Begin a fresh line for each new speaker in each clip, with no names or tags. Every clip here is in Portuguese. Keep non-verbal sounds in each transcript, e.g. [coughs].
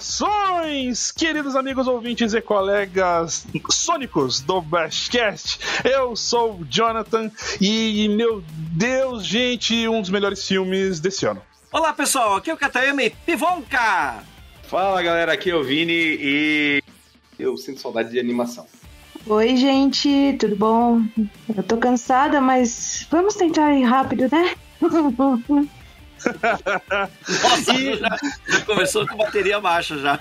Saudações, queridos amigos ouvintes e colegas sônicos do Bashcast. Eu sou o Jonathan e, meu Deus, gente, um dos melhores filmes desse ano.
Olá, pessoal, aqui é o Katayami Pivonka.
Fala, galera, aqui é o Vini e eu sinto saudade de animação.
Oi, gente, tudo bom? Eu tô cansada, mas vamos tentar ir rápido, né? [laughs] [laughs]
Nossa, e... já, já, começou com bateria baixa já.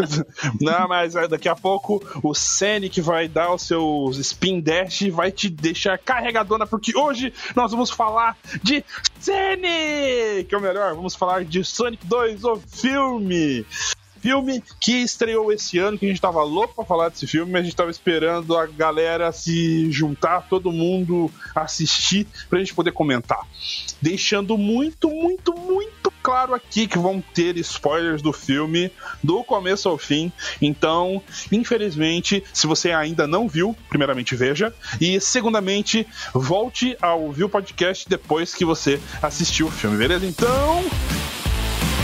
[laughs]
Não, mas daqui a pouco o Sonic vai dar o seu spin dash e vai te deixar carregadona, porque hoje nós vamos falar de Sonic, que é o melhor, vamos falar de Sonic 2, o filme filme que estreou esse ano, que a gente tava louco pra falar desse filme, mas a gente tava esperando a galera se juntar, todo mundo assistir, pra gente poder comentar. Deixando muito, muito, muito claro aqui que vão ter spoilers do filme do começo ao fim. Então, infelizmente, se você ainda não viu, primeiramente veja. E segundamente, volte a ouvir o podcast depois que você assistiu o filme, beleza? Então.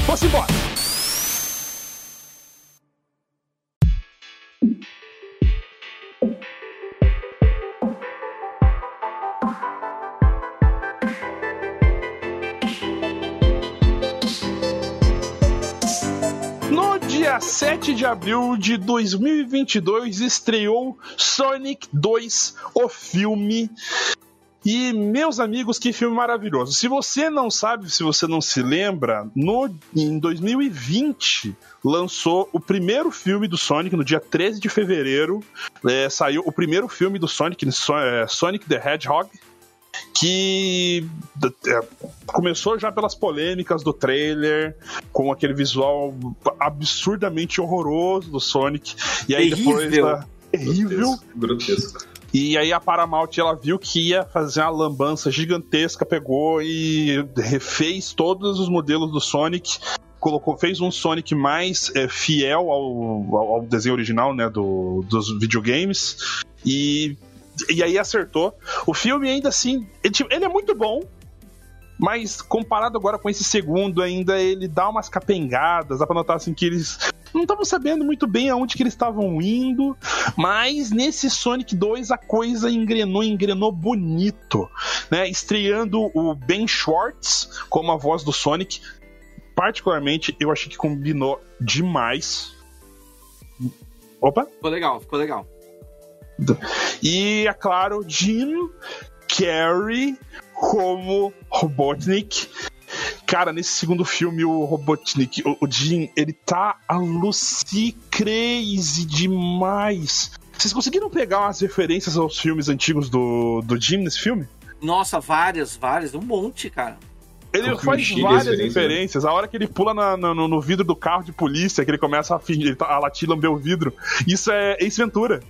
Vamos embora! Dia 7 de abril de 2022 estreou Sonic 2, o filme. E, meus amigos, que filme maravilhoso. Se você não sabe, se você não se lembra, no, em 2020 lançou o primeiro filme do Sonic, no dia 13 de fevereiro. É, saiu o primeiro filme do Sonic, é, Sonic the Hedgehog que é, começou já pelas polêmicas do trailer, com aquele visual absurdamente horroroso do Sonic, e aí
terrível.
depois. Da... Terrível.
Grotesco.
E aí a Paramount ela viu que ia fazer uma lambança gigantesca, pegou e refez todos os modelos do Sonic colocou, fez um Sonic mais é, fiel ao, ao, desenho original, né, do, dos videogames e e aí acertou. O filme ainda assim, ele, tipo, ele é muito bom, mas comparado agora com esse segundo, ainda ele dá umas capengadas, dá pra notar assim que eles não estavam sabendo muito bem aonde que eles estavam indo, mas nesse Sonic 2 a coisa engrenou, engrenou bonito, né? Estreando o Ben Schwartz como a voz do Sonic, particularmente eu achei que combinou demais.
Opa! Ficou legal, ficou legal.
E, é claro, Jim Carrey como Robotnik. Cara, nesse segundo filme, o Robotnik, o, o Jim, ele tá a Lucy crazy demais. Vocês conseguiram pegar umas referências aos filmes antigos do, do Jim nesse filme?
Nossa, várias, várias, um monte, cara.
Ele faz várias né? referências. A hora que ele pula na, no, no, vidro do carro de polícia, que ele começa a, fingir, a latir lamber o vidro. Isso é Ace Ventura.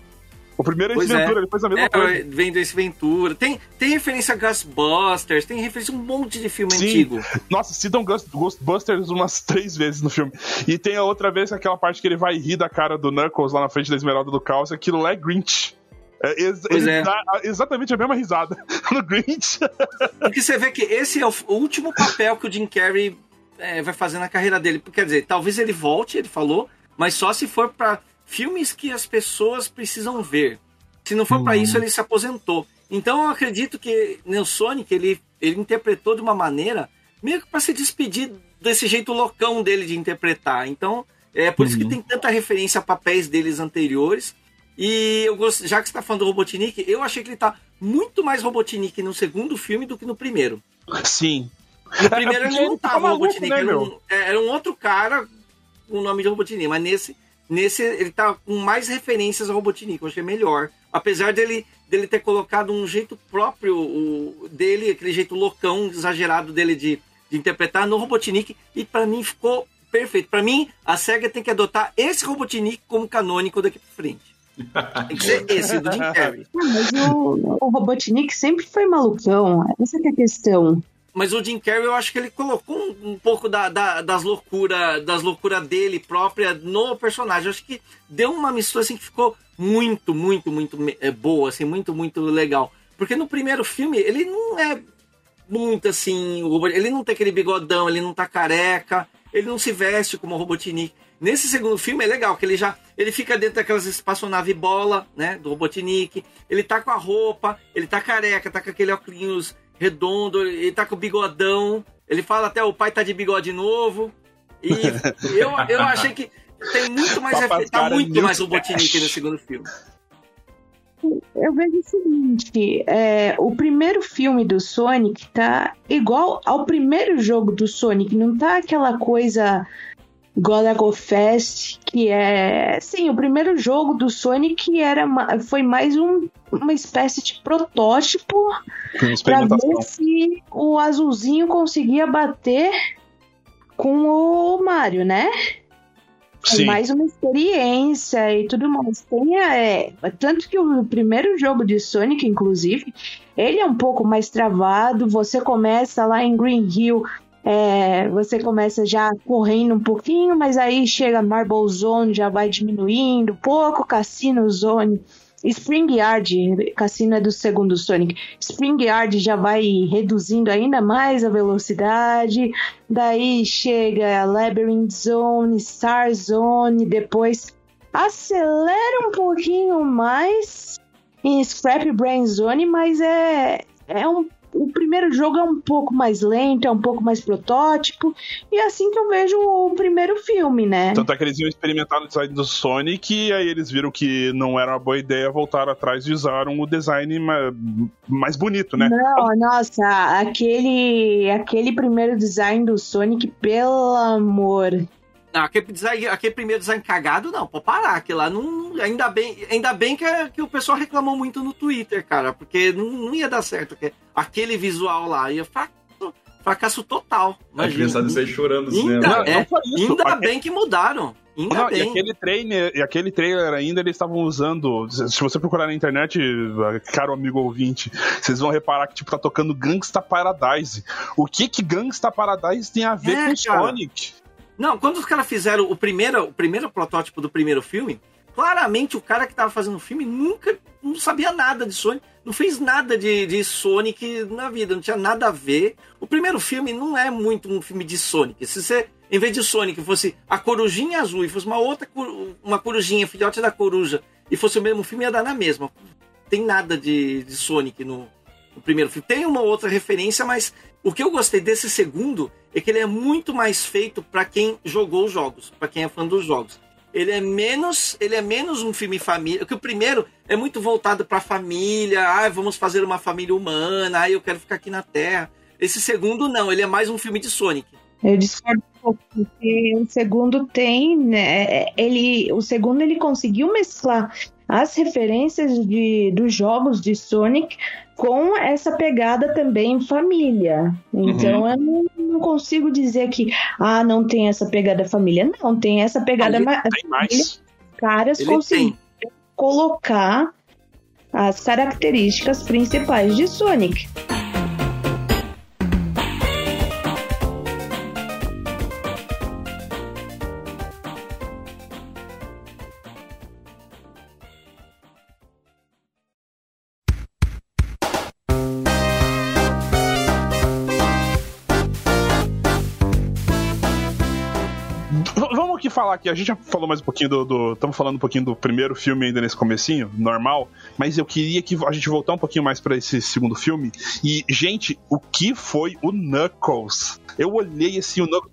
O primeiro é Ace Ventura, é. faz a mesma é, coisa.
Vem do Ace Ventura. Tem, tem referência a Ghostbusters, tem referência a um monte de filme Sim. antigo.
Nossa, citam Ghostbusters umas [laughs] três vezes no filme. E tem a outra vez aquela parte que ele vai rir da cara do Knuckles lá na frente da Esmeralda do Caos, aquilo lá é Grinch. É, ex ele é. dá exatamente a mesma risada [laughs] no Grinch.
Porque você vê que esse é o último papel que o Jim Carrey é, vai fazer na carreira dele. Quer dizer, talvez ele volte, ele falou, mas só se for para filmes que as pessoas precisam ver. Se não for para isso, uhum. ele se aposentou. Então eu acredito que no Sonic ele, ele interpretou de uma maneira meio que para se despedir desse jeito loucão dele de interpretar. Então é por uhum. isso que uhum. tem tanta referência a papéis deles anteriores. E eu gosto, já que você está falando do Robotnik, eu achei que ele está muito mais Robotnik no segundo filme do que no primeiro.
Sim.
No primeiro [laughs] é, ele não estava tá Robotnik, né, era, um, era um outro cara com o nome de Robotnik, mas nesse Nesse, ele tá com mais referências ao Robotnik, eu achei melhor. Apesar dele, dele ter colocado um jeito próprio o, dele, aquele jeito loucão, exagerado dele de, de interpretar no Robotnik, e para mim ficou perfeito. Para mim, a SEGA tem que adotar esse Robotnik como canônico daqui pra frente. Tem que ser [laughs] esse, do Jim Carrey.
mas o, o Robotnik sempre foi malucão, essa é a questão.
Mas o Jim Carrey, eu acho que ele colocou um, um pouco da, da, das loucuras das loucura dele própria no personagem. Eu acho que deu uma mistura assim que ficou muito, muito, muito é, boa, assim, muito, muito legal. Porque no primeiro filme, ele não é muito assim, ele não tem aquele bigodão, ele não tá careca, ele não se veste como o Robotnik. Nesse segundo filme é legal, que ele já ele fica dentro daquelas espaçonave bola, né, do Robotnik. Ele tá com a roupa, ele tá careca, tá com aquele óculos redondo, ele tá com o bigodão. Ele fala até o pai tá de bigode novo. E [laughs] eu, eu achei que tem muito mais tá muito mais [laughs] Robotnik no segundo filme.
Eu vejo o seguinte: é, o primeiro filme do Sonic tá igual ao primeiro jogo do Sonic, não tá aquela coisa Golago Fest, que é. Sim, o primeiro jogo do Sonic era, foi mais um, uma espécie de protótipo para ver se o azulzinho conseguia bater com o Mario, né? Sim. É mais uma experiência e tudo mais. Tem, é, tanto que o primeiro jogo de Sonic, inclusive, ele é um pouco mais travado. Você começa lá em Green Hill, é, você começa já correndo um pouquinho, mas aí chega Marble Zone, já vai diminuindo pouco, Cassino Zone Spring Yard, Cassino é do segundo Sonic. Spring Yard já vai reduzindo ainda mais a velocidade. Daí chega Labyrinth Zone, Star Zone, depois acelera um pouquinho mais em Scrap Brain Zone, mas é, é um o primeiro jogo é um pouco mais lento, é um pouco mais protótipo, e é assim que eu vejo o primeiro filme, né?
Tanto é que eles iam experimentar no design do Sonic, e aí eles viram que não era uma boa ideia, voltaram atrás e usaram o design mais bonito, né?
Não, nossa, aquele, aquele primeiro design do Sonic, pelo amor.
Não, aquele, design, aquele primeiro design cagado, não, pode parar. Aquele lá não. Ainda bem, ainda bem que, que o pessoal reclamou muito no Twitter, cara, porque não, não ia dar certo. Aquele visual lá ia fracasso, fracasso total.
Imagina. A criançada sair chorando
ainda, não, é, não ainda bem que mudaram. Ainda não, bem.
E aquele trailer, e aquele trailer ainda eles estavam usando. Se você procurar na internet, caro amigo ouvinte, vocês vão reparar que tipo tá tocando Gangsta Paradise. O que que Gangsta Paradise tem a ver é, com Sonic?
Não, quando os caras fizeram o primeiro, o primeiro protótipo do primeiro filme, claramente o cara que tava fazendo o filme nunca não sabia nada de Sonic, não fez nada de, de Sonic na vida, não tinha nada a ver. O primeiro filme não é muito um filme de Sonic. Se você, em vez de Sonic, fosse a corujinha azul e fosse uma outra uma corujinha, filhote da coruja, e fosse o mesmo filme, ia dar na mesma. Tem nada de, de Sonic no, no primeiro filme. Tem uma outra referência, mas o que eu gostei desse segundo é que ele é muito mais feito para quem jogou os jogos, para quem é fã dos jogos. Ele é menos, ele é menos um filme família, que o primeiro é muito voltado para família, ah, vamos fazer uma família humana, ah, eu quero ficar aqui na Terra. Esse segundo não, ele é mais um filme de Sonic.
Eu discordo um pouco, porque o segundo tem, né, ele, o segundo ele conseguiu mesclar as referências de, dos jogos de Sonic com essa pegada também família. Então uhum. eu não, não, consigo dizer que ah, não tem essa pegada família. Não, tem essa pegada
ma tem mais.
Caras conseguem colocar as características principais de Sonic.
Falar aqui, a gente já falou mais um pouquinho do. Estamos falando um pouquinho do primeiro filme ainda nesse comecinho, normal, mas eu queria que a gente voltar um pouquinho mais para esse segundo filme. E, gente, o que foi o Knuckles? Eu olhei assim, o Knuckles.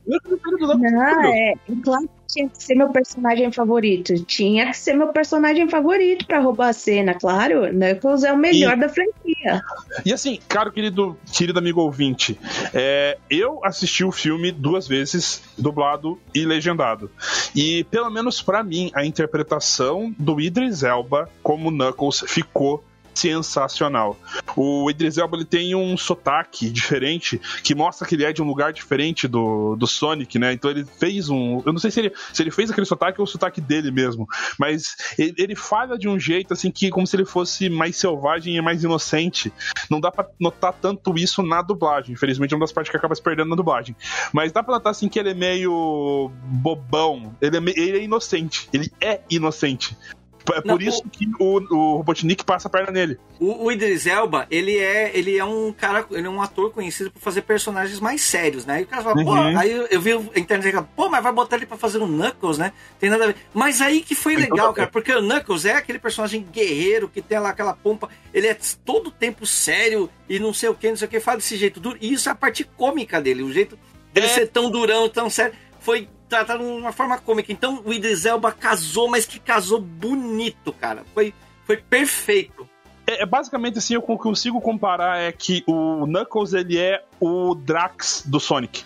Não, é, claro tinha que ser meu personagem favorito. Tinha que ser meu personagem favorito para roubar a cena, claro. Knuckles é o melhor e, da franquia.
E assim, caro querido, querido amigo ouvinte, é, eu assisti o filme duas vezes, dublado e legendado. E pelo menos para mim, a interpretação do Idris Elba como Knuckles ficou sensacional. O Idris Elba ele tem um sotaque diferente que mostra que ele é de um lugar diferente do, do Sonic, né? Então ele fez um. Eu não sei se ele, se ele fez aquele sotaque ou o sotaque dele mesmo, mas ele, ele fala de um jeito assim que como se ele fosse mais selvagem e mais inocente. Não dá para notar tanto isso na dublagem. Infelizmente é uma das partes que acaba se perdendo na dublagem. Mas dá pra notar assim que ele é meio bobão. Ele é, ele é inocente. Ele é inocente É
Não,
por isso que o, o Robotnik passa a perna nele.
O, o Idris Elba, ele é, ele é um cara, ele é um ator conhecido por fazer personagens mais sérios, né? E o cara fala, pô,
Uhum.
aí eu, eu vi a internet falando, pô, mas vai botar ele pra fazer um Knuckles, né? Tem nada a ver. Mas aí que foi legal, cara, porque o Knuckles é aquele personagem guerreiro que tem lá aquela pompa, ele é todo tempo sério e não sei o que, não sei o que, fala desse jeito duro. E isso é a parte cômica dele, o jeito dele
É.
ser tão durão, tão sério, foi tratado de uma forma cômica. Então o Idris Elba casou, mas que casou bonito, cara. Foi, foi perfeito.
É, é basicamente assim, eu con- consigo comparar é que o Knuckles ele é o Drax do Sonic.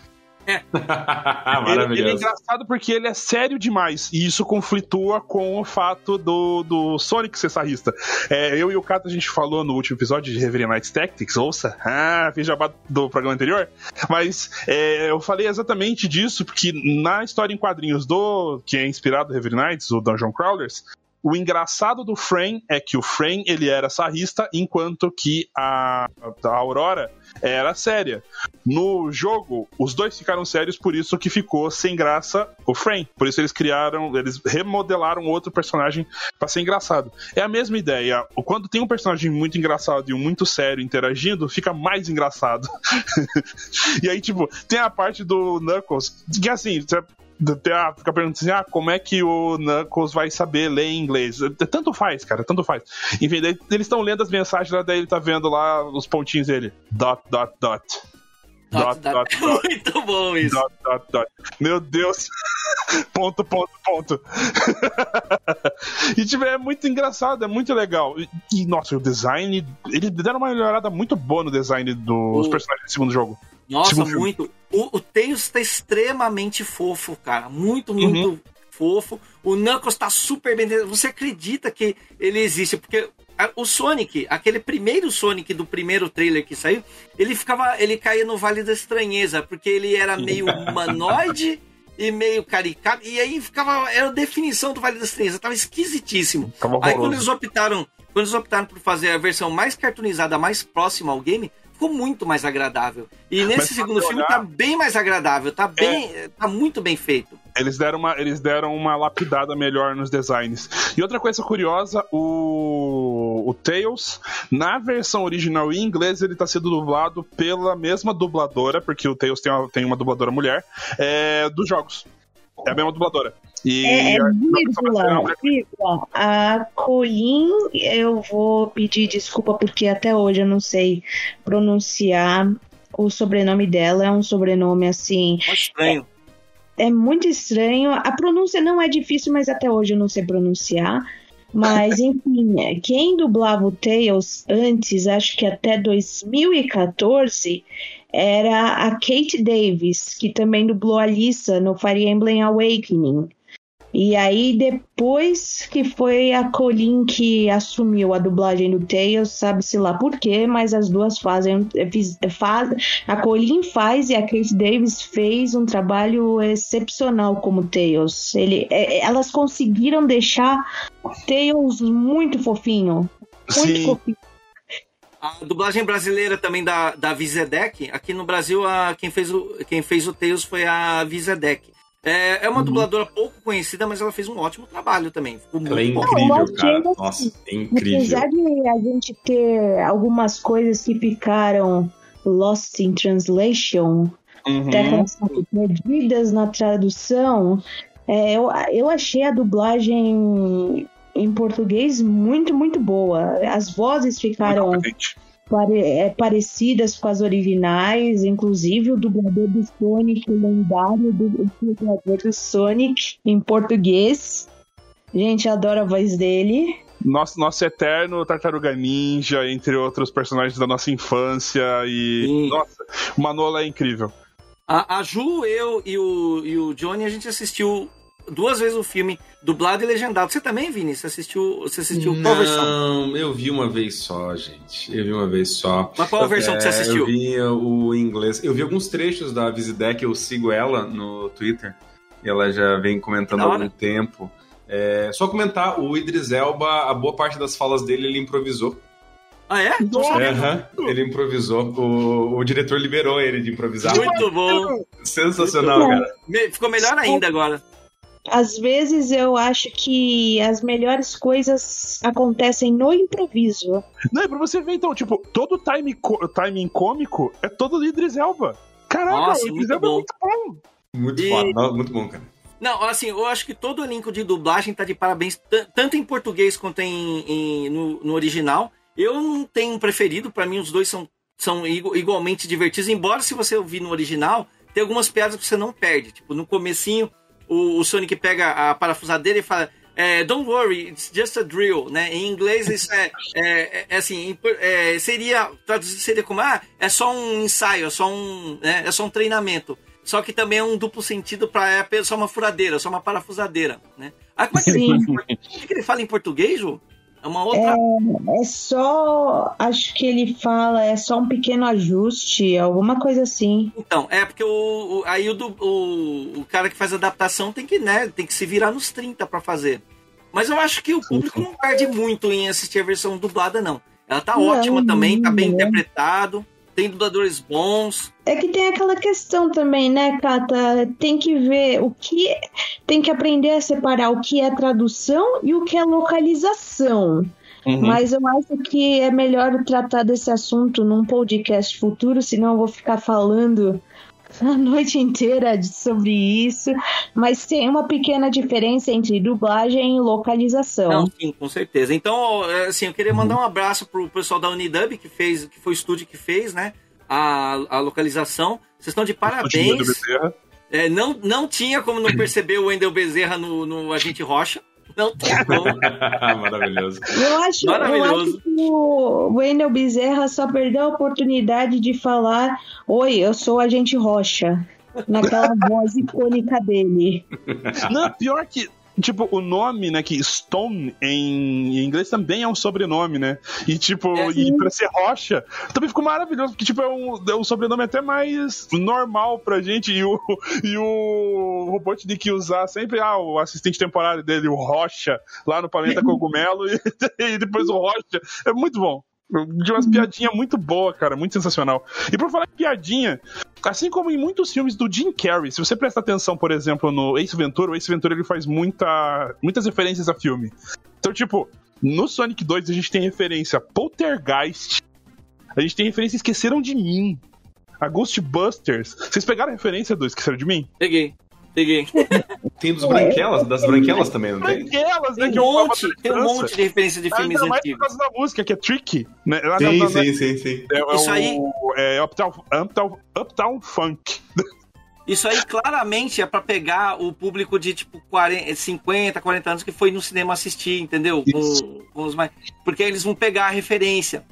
[laughs] Ele, ele é engraçado porque ele é sério demais. E isso conflitua com o fato do, do Sonic ser sarrista. É, eu e o Cato, a gente falou no último episódio de Reverie Nights Tactics, ouça, ah, fiz jabá do programa anterior. Mas é, eu falei exatamente disso, porque na história em quadrinhos do que é inspirado no Reverie Nights, o Dungeon Crawlers, o engraçado do Frame é que o Frame ele era sarrista, enquanto que a, a Aurora era séria. No jogo, os dois ficaram sérios, por isso que ficou sem graça o Frame. Por isso eles criaram, eles remodelaram outro personagem pra ser engraçado. É a mesma ideia. Quando tem um personagem muito engraçado e um muito sério interagindo, fica mais engraçado. [laughs] e aí, tipo, tem a parte do Knuckles, que assim, você tem a- fica perguntando assim, ah, como é que o Knuckles vai saber ler inglês? Tanto faz, cara, tanto faz. Enfim, daí eles estão lendo as mensagens lá, daí ele tá vendo lá os pontinhos dele. Dot, dot, dot. Dot, dot, dot. [laughs]
Muito bom isso.
Dot, dot, dot. Meu Deus. [laughs] ponto, ponto, ponto. [laughs] e, tipo, é muito engraçado, é muito legal. E, e, nossa, o design. Eles deram uma melhorada muito boa no design dos
O-
personagens do segundo jogo.
Nossa,
filme.
muito. O, o Tails tá extremamente fofo, cara. Muito, muito fofo. O Knuckles tá super bem. Você acredita que ele existe? Porque o Sonic, aquele primeiro Sonic do primeiro trailer que saiu, ele ficava. Ele caía no Vale da Estranheza, porque ele era meio [laughs] humanoide. E meio caricato, e aí ficava. Era a definição do Vale da Estranheza, tava esquisitíssimo.
Tava
Aí quando eles optaram, quando eles optaram por fazer a versão mais cartoonizada, mais próxima ao game, ficou muito mais agradável. E nesse
Mas se
segundo filme
olhar-
tá bem mais agradável, tá bem, tá muito bem feito.
Eles deram, uma, eles deram uma lapidada melhor nos designs. E outra coisa curiosa, o, o Tails, na versão original em inglês, ele tá sendo dublado pela mesma dubladora, porque o Tails tem uma, tem uma dubladora mulher, é, dos jogos. É a mesma dubladora. E
É, é
a- na versão brasileira,
vírgula, vírgula. A Colin, eu vou pedir desculpa porque até hoje eu não sei pronunciar o sobrenome dela. É um sobrenome assim.
Muito estranho.
É muito estranho. A pronúncia não é difícil, mas até hoje eu não sei pronunciar. Mas, [laughs] enfim, quem dublava o Tails antes, acho que até 2014, era a Kate Davis, que também dublou a Lisa no Fire Emblem Awakening. E aí, depois que foi a Colin que assumiu a dublagem do Tails, sabe-se lá por quê, mas as duas fazem. fiz- Faz, a Colin faz e a Kate Davis fez um trabalho excepcional como Tails. Ele, é- é- elas conseguiram deixar Tails muito fofinho. Muito
Sim.
fofinho.
A dublagem brasileira também da, da Vizedec, aqui no Brasil, a, quem, fez o, quem fez o Tails foi a Vizedec. É, é uma dubladora pouco conhecida, mas ela fez um ótimo trabalho também. Ficou muito
Ela é
bom.
incrível,
achei
cara.
assim,
Nossa, é incrível.
Apesar de a gente ter algumas coisas que ficaram lost in translation,
Uhum.
perdidas na tradução, é, eu, eu achei a dublagem em português muito, muito boa. As vozes ficaram. Pare- é, parecidas com as originais, inclusive o dublador do Sonic, o lendário do, dublador do Sonic em português. Gente, adoro a voz dele.
Nosso, nosso eterno Tartaruga Ninja, entre outros personagens da nossa infância. E.
Sim.
Nossa, o Manola é incrível.
A, a Ju, eu e o, e o Johnny, a gente assistiu duas vezes o filme dublado e legendado. Você também, Vini? Você assistiu, você assistiu qual versão?
Não, eu vi uma vez só, gente. Eu vi uma vez só.
Mas qual a versão que você
É,
assistiu?
Eu vi o inglês. Eu vi alguns trechos da Visidec, eu sigo ela no Twitter. E ela já vem comentando há algum tempo. É, só comentar, o Idris Elba, a boa parte das falas dele ele improvisou.
Ah, é?
Aham, ele improvisou. O, o diretor liberou ele de improvisar.
Muito bom.
Sensacional, cara.
Me- Ficou melhor ainda agora.
Às vezes eu acho que as melhores coisas acontecem no improviso.
Não, é pra você ver, então, tipo, todo time timing cômico é todo do Idris Elba. Caraca,
Nossa,
o Idris
muito
Elba é
bom.
muito bom.
Muito
E-
foda, não, muito bom, cara.
Não, assim, eu acho que todo o elenco de dublagem tá de parabéns, tanto em português quanto em, em- no, no original. Eu não tenho um preferido, pra mim os dois são, são igu- igualmente divertidos, embora se você ouvir no original, tem algumas piadas que você não perde. Tipo, no comecinho, o, o Sonic pega a parafusadeira e fala é, Don't worry, it's just a drill, né? Em inglês isso é, é, é assim, é, seria, traduzido seria como, ah, é só um ensaio, é só um, né, é só um treinamento. Só que também é um duplo sentido para é só uma furadeira, só uma parafusadeira, né? Ah, como é que ele,
Sim.
fala, em- como é que ele fala em português, Ju? É uma outra...
É só. Acho que ele fala, é só um pequeno ajuste, alguma coisa assim.
Então, é porque o, o- aí o, o, o cara que faz a adaptação tem que, né, tem que se virar nos 30 para fazer. Mas eu acho que o público não perde muito em assistir a versão dublada, não. Ela tá
Não,
ótima também, tá bem
não.
interpretado, tem dubladores bons.
É que tem aquela questão também, né, Cata? Tem que ver o que. Tem que aprender a separar o que é tradução e o que é localização.
Uhum.
Mas eu acho que é melhor tratar desse assunto num podcast futuro, senão eu vou ficar falando a [laughs] noite inteira sobre isso. Mas tem uma pequena diferença entre dublagem e localização.
Não, sim, com certeza. Então, é, assim, eu queria mandar um abraço pro pessoal da Unidub, que fez, que foi o estúdio que fez, né, a, a localização. Vocês estão de parabéns. É, não, não tinha como não perceber o Wendel Bezerra no, no Agente Rocha. Não tinha como. [laughs]
Maravilhoso.
Eu acho, eu
Maravilhoso.
acho que o Wendel Bezerra só perdeu a oportunidade de falar: Oi, eu sou o agente Rocha. Naquela [laughs] voz icônica dele.
Não, pior que. Tipo, o nome, né, que Stone em em inglês também é um sobrenome, né? E tipo,
É,
e pra ser Rocha, também ficou maravilhoso, porque tipo, é um, é um sobrenome até mais normal pra gente. E o, e o Robotnik usar sempre ah, o assistente temporário dele, o Rocha, lá no Planeta [laughs] Cogumelo, e, [laughs] e depois o Rocha. É muito bom. De umas piadinhas muito boa, cara, muito sensacional. E por falar em piadinha, assim como em muitos filmes do Jim Carrey, se você prestar atenção, por exemplo, no Ace Ventura, o Ace Ventura ele faz muita, muitas referências a filme. Então, tipo, no Sonic 2 a gente tem referência a Poltergeist, a gente tem referência a Esqueceram de Mim, a Ghostbusters. Vocês pegaram a referência do Esqueceram de Mim?
Peguei, peguei.
Tem dos branquelas, das branquelas também, não tem?
Aquelas, né,
Tem um monte, tem um monte de referência de filmes
Ainda mais por
antigos.
causa da música, que é Tricky, né? Na-
Sim,
na-
sim, sim, sim.
É, é
Isso
o-
aí-
É Uptown, Uptown, Uptown Funk.
Isso aí claramente é pra pegar o público de tipo 40, 50, 40 anos que foi no cinema assistir, entendeu? Com, com os mais... Porque eles vão pegar a referência.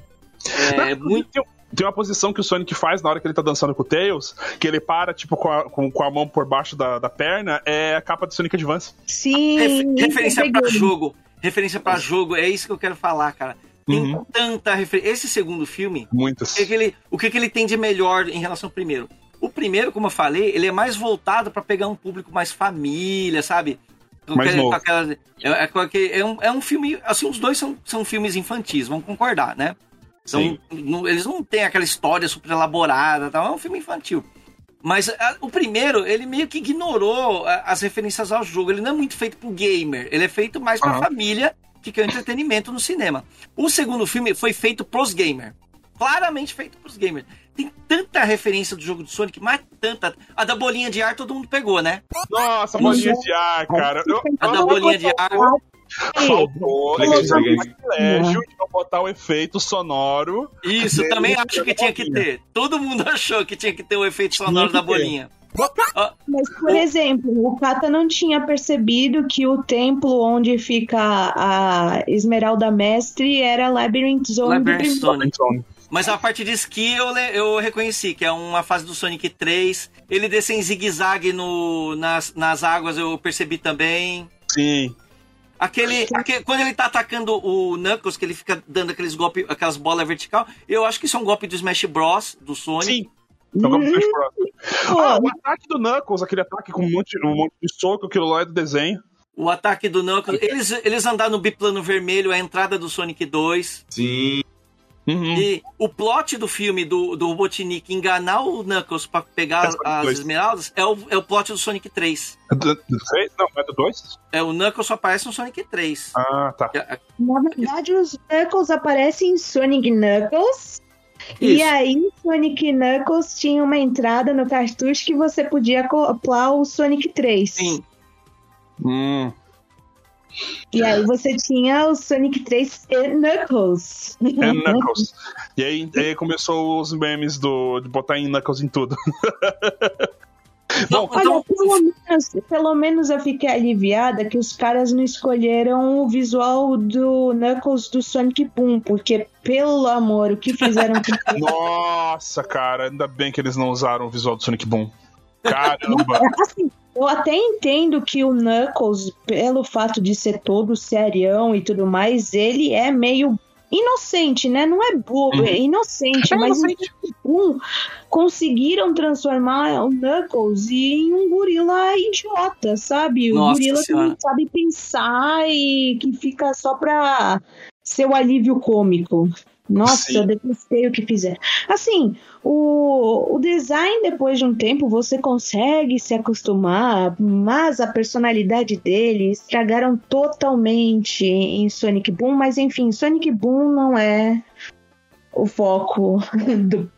É,
Não,
muito...
tem, tem uma posição que o Sonic faz na hora que ele tá dançando com o Tails, que ele para, tipo, com a, com, com a mão por baixo da, da perna, é a capa do Sonic Advance.
Sim. Isso
referência pra jogo. Referência pra jogo, é isso que eu quero falar, cara. Tem
Uhum.
tanta referência. Esse segundo filme,
Muitas.
o que, que ele, o que, que ele tem de melhor em relação ao primeiro? O primeiro, como eu falei, ele é mais voltado pra pegar um público mais família, sabe?
Mais novo.
com aquela- é, é é um, é um filme. Assim, os dois são, são filmes infantis, vamos concordar, né?
Sim.
não- eles não têm aquela história super elaborada, tal, é um filme infantil. Mas a- o primeiro, ele meio que ignorou a- as referências ao jogo. Ele não é muito feito pro gamer, ele é feito mais pra
Aham.
família, que quer entretenimento no cinema. O segundo filme foi feito pros gamers. Claramente feito pros gamers. Tem tanta referência do jogo do Sonic, mas tanta. A da bolinha de ar todo mundo pegou, né?
Nossa, bolinha de ar, cara. Eu,
A da bolinha de ar.
Faltou privilégio de não botar o efeito sonoro.
Isso, também acho que tinha que ter. Todo mundo [laughs] achou que tinha que ter o efeito sonoro
que
da bolinha.
Mas, por exemplo, o Kata não tinha percebido que o templo onde fica a Esmeralda Mestre era Labyrinth Zone do
Labyrinth. Zone. Mas a parte de esqui eu, eu reconheci, que é uma fase do Sonic 3. Ele desce em zigue-zague nas, nas águas, eu percebi também.
Sim.
Aquele, aque- quando ele tá atacando o Knuckles, que ele fica dando aqueles golpes, aquelas bolas vertical, eu acho que isso é um golpe do Smash Bros. do Sonic.
Sim. Então, vamos
Hum,
pro próximo.
pô,
Ah, o ataque do Knuckles, aquele ataque com um monte, um monte de soco, aquilo lá é do desenho.
O ataque do Knuckles. Eles, eles andaram no biplano vermelho, a entrada do Sonic 2.
Sim.
Uhum.
E o plot do filme do, do Robotnik enganar o Knuckles pra pegar
É
as
dois.
esmeraldas é o, é o plot do Sonic 3.
É do, do três? Não, é do 2?
É, o Knuckles só aparece no Sonic 3.
Ah, tá.
É,
Na verdade, os Knuckles aparecem em Sonic Knuckles. E
Isso.
aí, Sonic Knuckles tinha uma entrada no cartucho que você podia acoplar o Sonic 3.
Sim.
Hum.
E aí você tinha o Sonic 3 e Knuckles.
É [laughs] Knuckles. E aí, aí começou os memes do, de botar em Knuckles em tudo. [laughs]
Não,
Olha,
então,
pelo menos, pelo menos eu fiquei aliviada que os caras não escolheram o visual do Knuckles do Sonic Boom, porque, pelo amor, o que fizeram com [laughs]
Nossa, cara, ainda bem que eles não usaram o visual do Sonic Boom. Caramba.
Assim, eu até entendo que o Knuckles, pelo fato de ser todo serião e tudo mais, ele é meio inocente, né? Não é bobo,
Uhum.
é inocente,
É
mas
inocente.
um, conseguiram transformar o Knuckles em um gorila idiota, sabe? O
Nossa
gorila que
Senhora.
não sabe pensar e que fica só pra ser o alívio cômico. Nossa,
Sim.
eu detestei o que fizeram. Assim, o, o design, depois de um tempo, você consegue se acostumar, mas a personalidade dele estragaram totalmente em Sonic Boom. Mas enfim, Sonic Boom não é o foco [laughs] do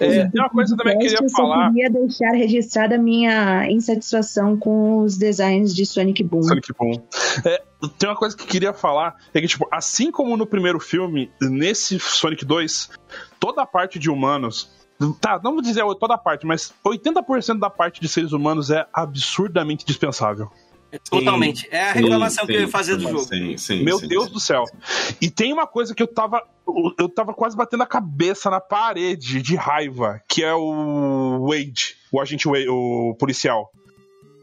É, tem uma coisa também que eu queria
eu
falar.
queria deixar registrada a minha insatisfação com os designs de Sonic Boom.
Sonic Boom. É, tem uma coisa que eu queria falar, é que, tipo, assim como no primeiro filme, nesse Sonic 2, toda a parte de humanos. Tá, não vou dizer toda a parte, mas 80% da parte de seres humanos é absurdamente dispensável.
Totalmente. É a reclamação que eu ia fazer do
sim,
jogo.
Sim, sim,
Meu
sim,
Deus
sim.
do céu. E tem uma coisa que eu tava. Eu tava quase batendo a cabeça na parede de raiva, que é o Wade, o agente Wade, o policial.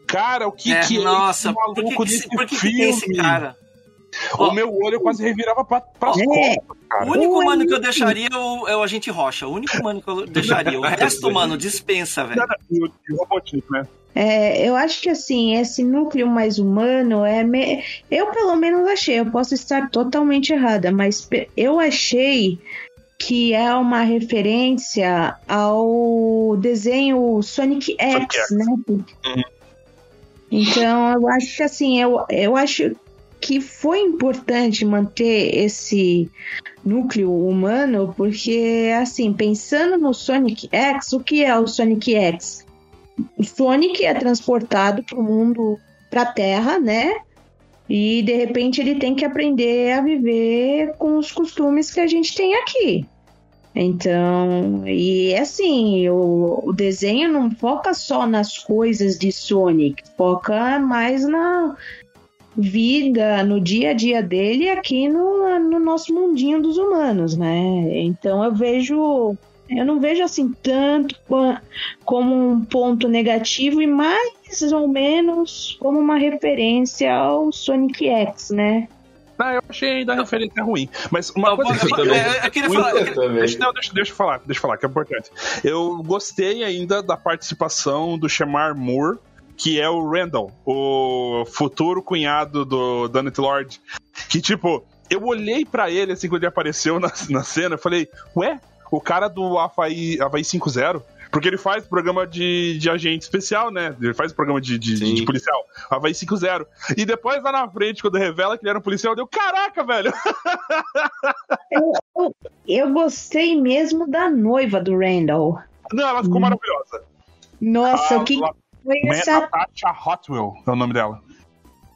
Cara, o que
É,
que
nossa,
é esse
por que,
maluco
que,
desse
por que, que tem esse cara?
O
Ó,
meu olho quase revirava pra, pras
É.
costas, cara.
O único
Oi.
mano que eu deixaria é o, é o agente Rocha. O único mano que eu [laughs] deixaria. O resto, mano, dispensa, velho.
E o, e o né?
É, eu acho que assim, esse núcleo mais humano é. me- Eu, pelo menos, achei. Eu posso estar totalmente errada, mas eu achei que é uma referência ao desenho Sonic X,
Sonic X.
né? Então, eu acho que assim, eu, eu acho que foi importante manter esse núcleo humano, porque, assim, pensando no Sonic X, o que é o Sonic X? O Sonic é transportado para o mundo, para a Terra, né? E de repente ele tem que aprender a viver com os costumes que a gente tem aqui. Então, e assim, o, o desenho não foca só nas coisas de Sonic, foca mais na vida, no dia a dia dele aqui no, no nosso mundinho dos humanos, né? Então eu vejo. Eu não vejo assim tanto como um ponto negativo e mais ou menos como uma referência ao Sonic X, né?
Não, eu achei ainda a referência ruim. Mas uma
Não,
coisa
eu-
que
eu- eu- eu queria falar- eu
também.
Deixa, não, deixa, deixa eu falar, deixa eu falar, que é importante. Eu gostei ainda da participação do Shemar Moore, que é o Randall, o futuro cunhado do Donut Lord. Que, tipo, eu olhei pra ele assim quando ele apareceu na, na cena, eu falei, ué, o cara do Havaí, Havaí 5.0? Porque ele faz programa de, de agente especial, né? Ele faz programa de, de, de policial. Havaí 5.0. E depois lá na frente, quando revela que ele era um policial, deu caraca, velho! [laughs]
Eu gostei mesmo da noiva do Randall.
Não, ela ficou
Hum.
maravilhosa.
Nossa,
Ah,
o que
lá-
foi essa
Natasha Hotwell é o nome dela.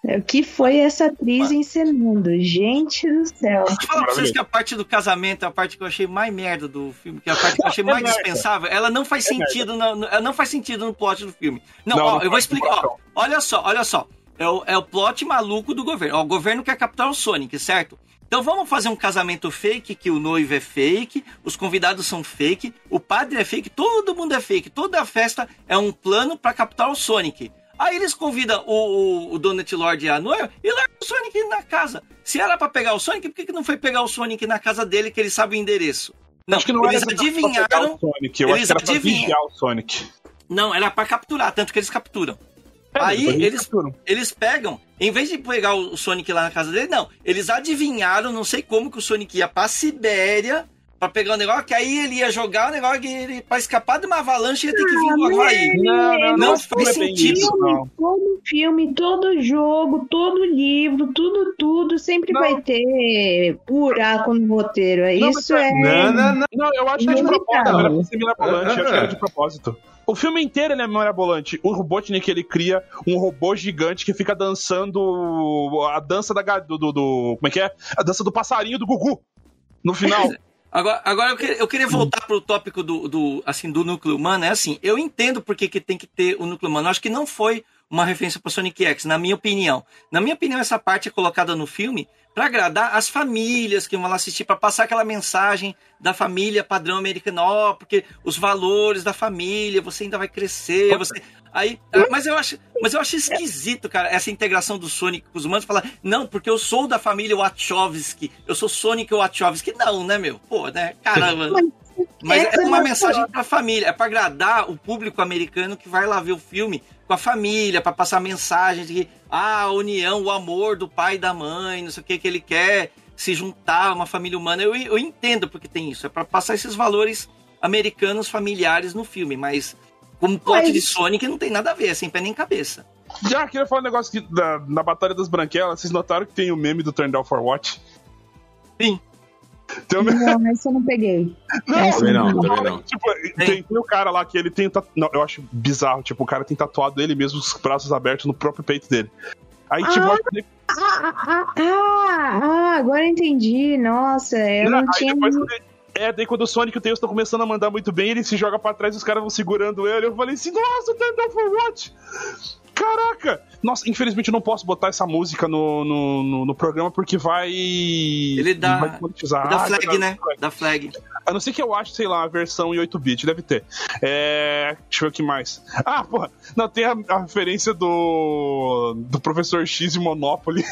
O que foi essa atriz encenando? Gente do céu.
Deixa eu falar pra vocês que a parte do casamento é a parte que eu achei mais merda do filme, que é a parte que eu achei
É
mais dispensável. Ela não faz
É
sentido, no, no- ela não faz sentido no plot do filme. Não,
Não,
ó,
não
eu vou explicar. Ó, olha só, olha só. É o, é o plot maluco do governo. Ó, o governo quer capturar o Sonic, certo? Então vamos fazer um casamento fake, que o noivo é fake, os convidados são fake, o padre é fake, todo mundo é fake, toda a festa é um plano pra capturar o Sonic. Aí eles convidam o, o, o Donut Lord e a noiva e largam o Sonic na casa. Se era pra pegar o Sonic, por que, que não foi pegar o Sonic na casa dele que ele sabe o endereço? Não,
acho que não
eles adivinharam.
o Sonic, eu
eles
acho que era pra
adivinham.
vigiar o Sonic.
Não, era pra capturar, tanto que eles capturam. Aí eles-. Eles pegam, em vez de pegar o Sonic lá na casa dele, não. Eles adivinharam, não sei como, que o Sonic ia pra Sibéria pra pegar o negócio, que aí ele ia jogar o negócio que ele, pra escapar de uma avalanche ia ter que vir
Ah,
do Havaí.
Não, não,
Não faz
é bem
sentido.
isso, não.
Todo filme, todo jogo, todo livro, tudo, tudo sempre
Não.
vai ter buraco no roteiro.
Não,
Isso
é-
é.
Não, não, não.
Não, eu acho que é de
Não,
propósito,
não.
era pra ser mirabolante, eu acho que era
Ah.
de propósito. O filme inteiro ele é mirabolante. O Robotnik ele cria um robô gigante que fica dançando a dança da do, do, do- como é que é? A dança do passarinho do Gugu. No final. [laughs]
Agora, agora eu, queria, eu queria voltar pro tópico do, do, assim, do núcleo humano. É assim, eu entendo por que, que tem que ter o núcleo humano. Acho que não foi uma referência para Sonic X, na minha opinião. Na minha opinião, essa parte é colocada no filme para agradar as famílias que vão lá assistir, para passar aquela mensagem da família padrão americano, ó, porque os valores da família, você ainda vai crescer, você Aí, ah, mas eu acho, mas eu acho esquisito, cara, essa integração do Sonic com os humanos, falar, não, porque eu sou da família Wachowski, eu sou Sonic Wachowski. Não, né, meu? Pô, né? Caramba. Mas é uma mensagem pra família, é pra agradar o público americano que vai lá ver o filme com a família, pra passar mensagem de que ah, a união, o amor do pai e da mãe, não sei o que, que ele quer se juntar a uma família humana. Eu, eu entendo porque tem isso, é pra passar esses valores americanos familiares no filme, mas como plot
Mas-
de Sonic não tem nada a ver, é sem pé nem cabeça.
Já queria falar um negócio que da, na Batalha das Branquelas, vocês notaram que tem o meme do Turn Down for What?
Sim.
O.
Não, essa eu não peguei.
Não,
Também não, também não.
Tipo, tem, tem o cara lá que ele tem. Não, eu acho bizarro. Tipo, o cara tem tatuado ele mesmo, os braços abertos no próprio peito dele. Aí, tipo,
Ah.
aí-
Ah, ah, ah, ah, agora eu entendi. Nossa, eu não
aí
tinha.
É, daí quando o Sonic e o Tails estão começando a mandar muito bem, ele se joga pra trás e os caras vão segurando ele. Eu falei assim, nossa, Turn Down for What? Caraca! Nossa, infelizmente eu não posso botar essa música no, no, no, no programa porque vai.
Ele dá-
vai monetizar.
da
Ah,
flag,
cara,
né? Da flag.
A não ser que eu ache, sei lá, a versão em 8-bit, deve ter. É. Deixa eu ver o que mais. Ah, porra, não, tem a, a referência do. do professor X e Monopoly.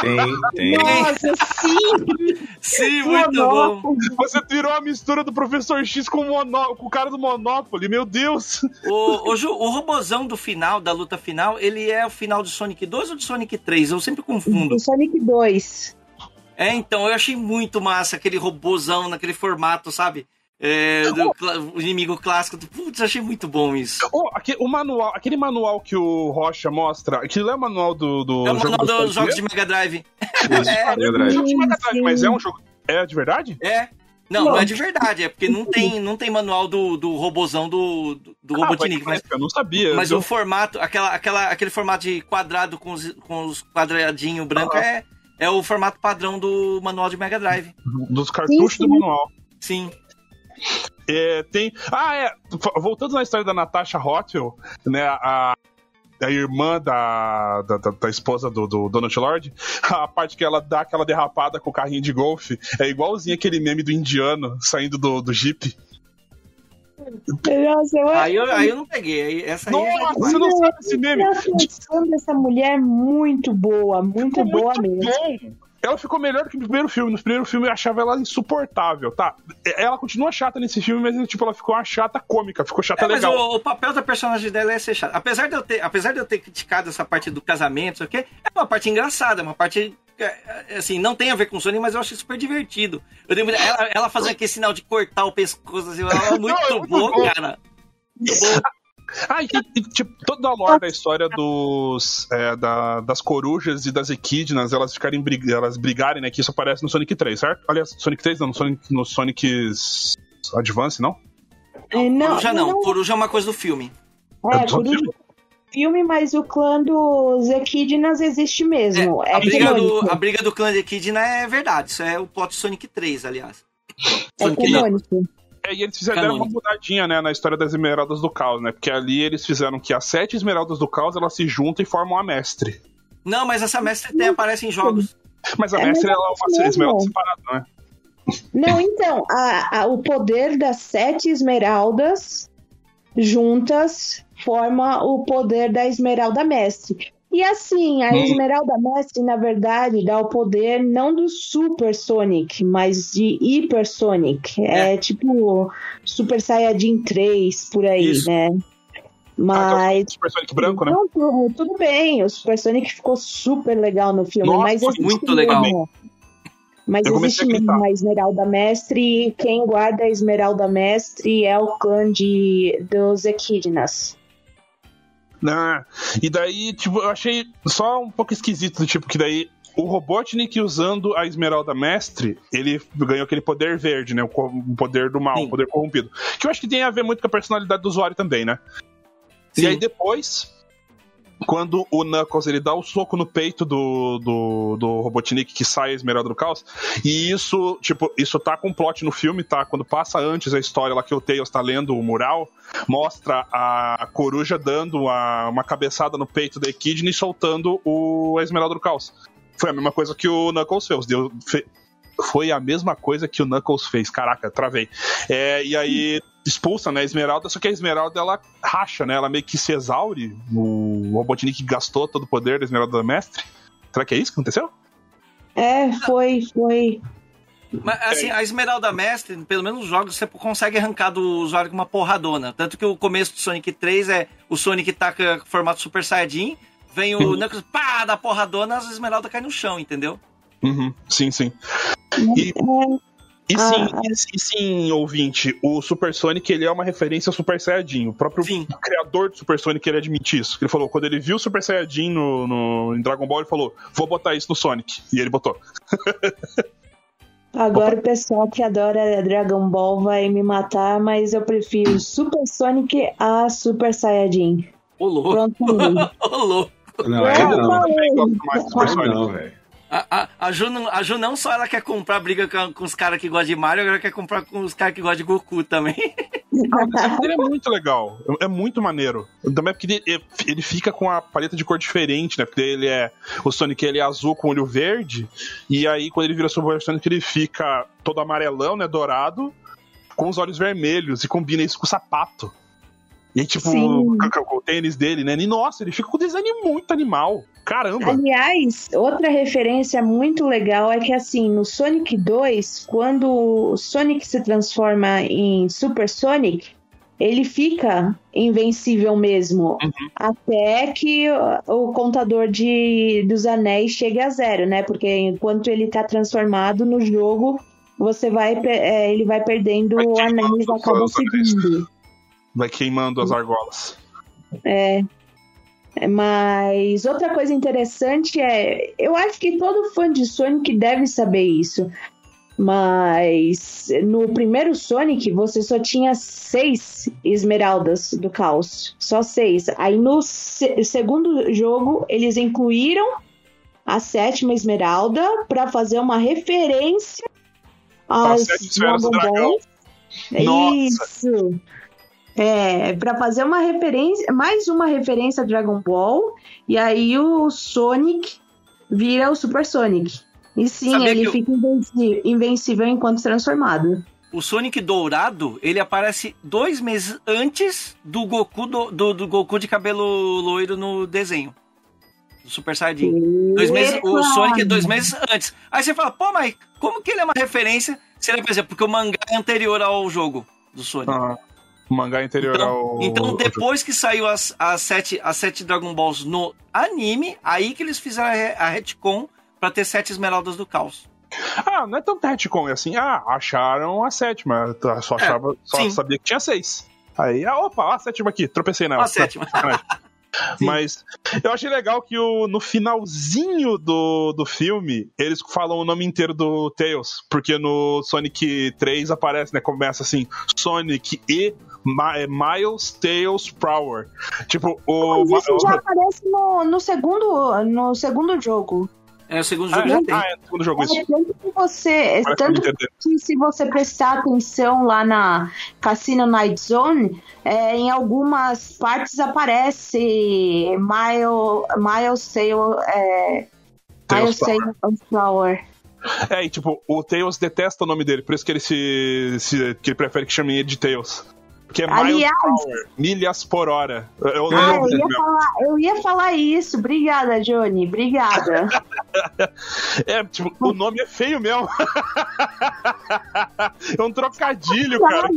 Tem, tem.
Nossa, sim!
Sim, muito bom.
Você virou a mistura do professor X com o, Mono... com o cara do Monopoly, meu Deus!
O, o, o robozão do final, da luta final, ele é o final de Sonic 2 ou de Sonic 3? Eu sempre confundo.
Sonic 2.
É, então, eu achei muito massa aquele robozão naquele formato, sabe? É, do o inimigo clássico. Putz, achei muito bom isso.
Oh, aque- o manual, aquele manual que o Rocha mostra, aquilo é o manual do. do
É o
jogo
manual
do
dos jogos de Mega Drive.
Isso, [laughs]
É,
Mega
É um jogo de Mega Drive, mas é um jogo. É de verdade?
É. Não, não é de verdade, é porque não tem, não tem manual do, do robozão do, do, do
Ah,
Robotnik,
mas- eu não sabia.
mas
eu...
o formato, aquela, aquela, aquele formato de quadrado com os, com os quadradinhos brancos
Ah.
é, é o formato padrão do manual de Mega Drive.
dos cartuchos
Sim,
do
sim.
manual.
Sim.
É, tem. Ah, é. Voltando na história da Natasha Rothwell, né? A, a irmã da, da, da- da esposa do, do Donald Lord, [laughs] a parte que ela dá aquela derrapada com o carrinho de golfe é igualzinho aquele meme do indiano saindo do, do Jeep.
Nossa, eu
Aí eu, aí eu não peguei. aí Essa aí é
Nossa, você não sabe esse meme?
A atuação dessa mulher é muito boa, muito
Ficou
boa
muito
mesmo.
bom. Ela ficou melhor que no primeiro filme. No primeiro filme eu achava ela insuportável, tá? Ela continua chata nesse filme, mas tipo, ela ficou uma chata cômica, ficou chata
É, mas
legal.
o, o papel da personagem dela é ser chato. Apesar de, eu ter, apesar de eu ter criticado essa parte do casamento, sei o quê, é uma parte engraçada, uma parte. é, é, Assim, não tem a ver com o Sonic, mas eu achei super divertido. Eu muita- ela, ela fazendo aquele sinal de cortar o pescoço, assim, ela [laughs] é muito,
Não, é muito
bom,
bom.
cara. Muito bom.
Ah, e, e, tipo, toda a lore da história dos, é, da- das corujas e das equidnas, elas ficarem brig- elas brigarem, né? Que isso aparece no Sonic 3, certo? Aliás, Sonic 3 não, no Sonic, no Sonic Advance, não?
É, não,
Coruja não,
não-
Coruja é uma coisa do filme.
É,
É do
Coruja
filme?
filme, mas o clã dos Equidnas existe mesmo. É,
a, briga do, a briga do clã de Kidna é verdade, isso é o plot Sonic 3, aliás.
É
Sonic
canônico.
É, e eles fizeram uma mudadinha, né, na história das Esmeraldas do Caos, né? Porque ali eles fizeram que as sete Esmeraldas do Caos, elas se juntam e formam a Mestre.
Não, mas essa mestre tem, aparece em jogos.
Mas a
É,
Mestre,
mas é
ela é uma
mesmo.
Esmeralda separada, né?
Não, então, a- a- o poder das sete esmeraldas juntas forma o poder da esmeralda mestre. E assim, a
Hum.
esmeralda mestre, na verdade, dá o poder não do Super Sonic, mas de Hyper Sonic. É, tipo Super Saiyajin 3, por aí,
Isso.
né? Mas.
Super Sonic branco, né?
Não, tudo, tudo bem, o Super Sonic ficou super legal no filme,
Nossa,
mas
muito legal.
Mas
Eu
existe
a
mesmo Esmeralda Mestre e quem guarda a Esmeralda Mestre é o clã de, dos Equidnas.
Né? E daí, tipo, eu achei só um pouco esquisito, tipo, que daí o Robotnik usando a Esmeralda Mestre, ele ganhou aquele poder verde, né? O poder do mal,
Sim.
o poder corrompido. Que eu acho que tem a ver muito com a personalidade do usuário também, né? E
Sim.
aí depois, quando o Knuckles ele dá o soco no peito do, do, do Robotnik que sai a Esmeralda do Caos, e isso, tipo, isso tá com plot no filme, tá? Quando passa antes a história lá que o Tails tá lendo o mural, mostra a coruja dando a- uma cabeçada no peito da Echidna e soltando o, a Esmeralda do Caos. Foi a mesma coisa que o Knuckles fez. Deu, fe- foi a mesma coisa que o Knuckles fez. Caraca, travei. É, e aí expulsa né, a Esmeralda, só que a Esmeralda ela racha, né? Ela meio que se exaure. O Robotnik gastou todo o poder da Esmeralda do Mestre. Será que é isso que aconteceu?
É, foi, foi.
Mas assim, a Esmeralda Mestre, pelo menos nos jogos, você consegue arrancar do usuário com uma porradona. Tanto que o começo do Sonic 3 é o Sonic taca formato Super Saiyajin, vem o Knuckles, pá, dá porradona, as Esmeralda cai no chão, entendeu?
Uhum, sim, sim. E, e
Ah,
sim,
ah.
e sim, sim, ouvinte, o Super Sonic ele é uma referência ao Super Saiyajin. O próprio
Sim.
criador do Super Sonic ele admite isso. Ele falou, quando ele viu o Super Saiyajin no, no, em Dragon Ball, ele falou, vou botar isso no Sonic. E ele botou. [laughs]
Agora o pessoal que adora Dragon Ball vai me matar, mas eu prefiro [coughs] Super Sonic a Super Saiyajin.
Ô louco,
Pronto, [laughs]
ô louco.
Não,
Eu
não.
gosto mais do Super Sonic.
não, velho.
A, a, a, Ju não, a Ju não só ela quer comprar briga com, com os caras que gostam de Mario, agora quer comprar com os caras que gostam de Goku também. [laughs]
Ele é muito legal, é muito maneiro. Também porque ele, ele fica com a paleta de cor diferente, né? Porque ele é. O Sonic ele é azul com olho verde, e aí quando ele vira Super Sonic ele fica todo amarelão, né? Dourado, com os olhos vermelhos, e combina isso com o sapato. E aí, tipo, com, com- com o tênis dele, né? E nossa, ele fica com um design muito animal. Caramba!
Aliás, outra referência muito legal é que assim, no Sonic 2, quando o Sonic se transforma em Super Sonic, ele fica invencível mesmo. Até que o, o contador de, dos anéis chegue a zero, né? Porque enquanto ele tá transformado no jogo, você vai, é, ele vai perdendo
Vai queimando
anéis a
os
cada
anéis.
segundo.
Vai queimando as argolas.
É. Mas outra coisa interessante é, eu acho que todo fã de Sonic deve saber isso. Mas no primeiro Sonic você só tinha seis esmeraldas do caos, só seis. Aí no se- segundo jogo eles incluíram a sétima esmeralda para fazer uma referência às Dragon. Balls.
Nossa.
Isso. É, para fazer uma referência, mais uma referência a Dragon Ball, e aí o Sonic vira o Super Sonic. E sim,
Sabia
ele
eu-
fica invencível enquanto transformado.
O Sonic dourado, ele aparece dois meses antes do Goku do, do, do Goku de cabelo loiro no desenho. Do Super Saiyajin. Dois meses, o! Sonic é dois meses antes. Aí você fala, pô, mas como que ele é uma referência? Se ele, por exemplo, porque o mangá é anterior ao jogo do Sonic.
Ah, o mangá interior
Então,
ao.
então depois que saiu as, as, sete, as sete Dragon Balls no anime, aí que eles fizeram a, re- a retcon pra ter sete esmeraldas do caos.
Ah, não é tão retcon, é assim, ah, acharam a sétima, tá, só, achava, só
sim.
sabia que tinha seis. Aí, ah, opa, a sétima aqui, tropecei nela.
A sétima. [laughs] Sim.
Mas eu achei legal que o, no finalzinho do, do filme, eles falam o nome inteiro do Tails, porque no Sonic 3 aparece, né, começa assim, Sonic e É, Miles Tails Prower. Tipo, o...
Mas isso
o-
já aparece no, no segundo, no segundo jogo.
É, o segundo
Ah,
jogo
é,
já tem.
ah, é, no segundo jogo, isso.
É, tanto que você.
Parece o nome
Tanto
dele.
que se você prestar atenção lá na Cassino Night Zone, é, em algumas partes aparece Mile, Miles Sail, é,
Tails
Miles Sail Flower.
É, e tipo, o Tails detesta o nome dele, por isso que ele se. se- que ele prefere que chamem ele de Tails. Porque é Miles
Aliás-
Power, milhas por hora. Eu,
Ah, eu ia, falar, eu ia falar isso. Obrigada, Johnny. Obrigada. [laughs]
É, tipo, o nome é feio mesmo. [laughs] é um trocadilho, cara.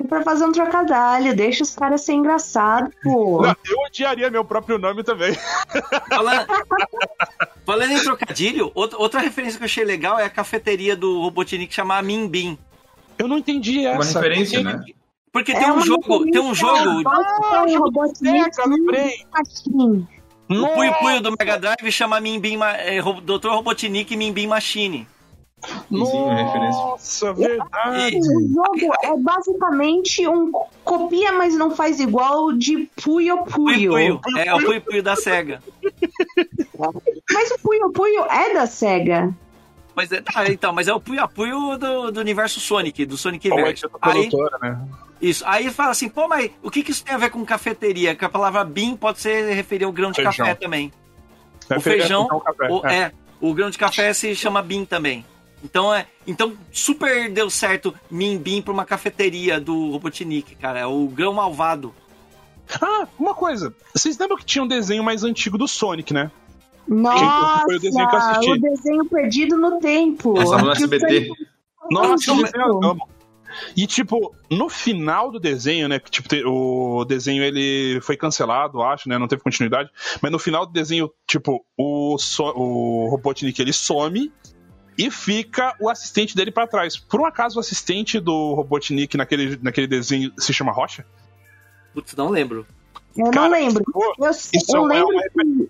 É pra fazer um trocadilho, deixa os caras ser engraçados, pô.
Não, eu odiaria meu próprio nome também. [laughs]
Falando, Falando em trocadilho, outra, outra referência que eu achei legal é a cafeteria do Robotnik chamada Min Bean.
Eu não entendi essa.
Uma referência,
Porque-
né?
Porque
É
tem um jogo, tem um jogo,
Ah, jogo
Robotnik
Sega, lembrei.
Assim.
o Puyo Puyo do Mega Drive chama Bean, Ma- é, Dr. Robotnik Bean Machine.
Sim, uma referência.
Nossa, verdade.
E-
O jogo é basicamente um copia, mas não faz igual de Puyo
Puyo
Puyo.
Puyo, é o Puyo Puyo da SEGA.
Mas o Puyo Puyo é da SEGA.
Mas é, ah, então, mas é o Puyo Puyo do, do universo Sonic, do Sonic
é
Verse.
tô
Aí,
né?
isso. Aí fala assim, pô, mas o que, que isso tem a ver com cafeteria? Que a palavra bean pode ser referir ao grão de
Feijão.
café também.
É
o feijão,
feijão, café.
o, é, o grão de café se chama bean também. Então, é, então super deu certo Min Bean pra uma cafeteria do Robotnik, cara. É o grão malvado.
Ah, uma coisa. Vocês lembram que tinha um desenho mais antigo do Sonic, né?
Nossa,
foi o desenho que eu assisti.
o desenho perdido no tempo.
Passava no SBT.
Nossa, eu amo. E, tipo, no final do desenho, né? que, Tipo, o desenho ele foi cancelado, acho, né? Não teve continuidade. Mas no final do desenho, tipo, o, so, o Robotnik ele some e fica o assistente dele pra trás. Por um acaso, o assistente do Robotnik naquele, naquele desenho se chama Rocha?
Putz, não lembro.
Eu não
Cara,
lembro.
pô,
Eu,
Isso
eu
é
lembro
uma
que,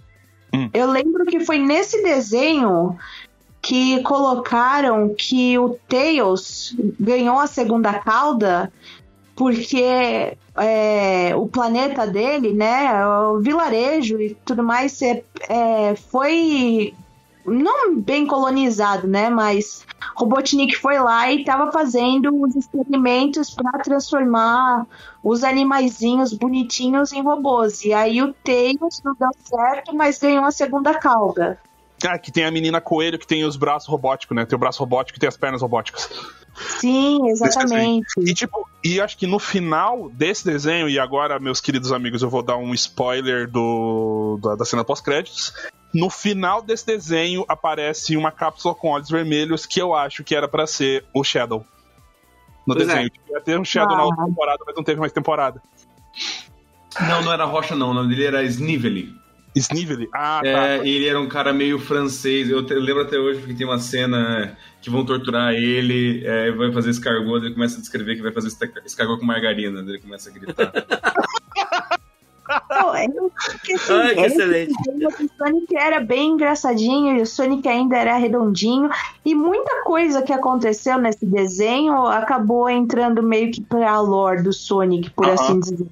Hum.
eu lembro que foi nesse desenho que colocaram que o Tails ganhou a segunda cauda porque é, o planeta dele, né, o vilarejo e tudo mais, é, é, foi não bem colonizado, né, mas Robotnik foi lá e estava fazendo os experimentos para transformar os animaizinhos bonitinhos em robôs. E aí o Tails não deu certo, mas ganhou a segunda cauda.
Ah, que tem a menina coelho que tem os braços robóticos, né? Tem o braço robótico e tem as pernas robóticas.
Sim, exatamente.
E tipo, e acho que no final desse desenho, e agora, meus queridos amigos, eu vou dar um spoiler do, da, da cena pós-créditos. No final desse desenho aparece uma cápsula com olhos vermelhos que eu acho que era pra ser o Shadow. No
Pois
desenho. Ia ter um Shadow na
Ah.
outra temporada, mas não teve mais temporada.
Não, não era Rocha, não. O nome dele era Snively.
Snively? Ah, tá.
É, ele era um cara meio francês. Eu, te- eu lembro até hoje porque tem uma cena é, que vão torturar ele, é, vai fazer escargot, ele começa a descrever que vai fazer esca- escargot com margarina, ele começa a gritar. [laughs]
Não, é porque, assim,
Ai, que
esse
excelente.
desenho do Sonic era bem engraçadinho e o Sonic ainda era redondinho. E muita coisa que aconteceu nesse desenho acabou entrando meio que pra lore do Sonic, por
Aham.
assim dizer.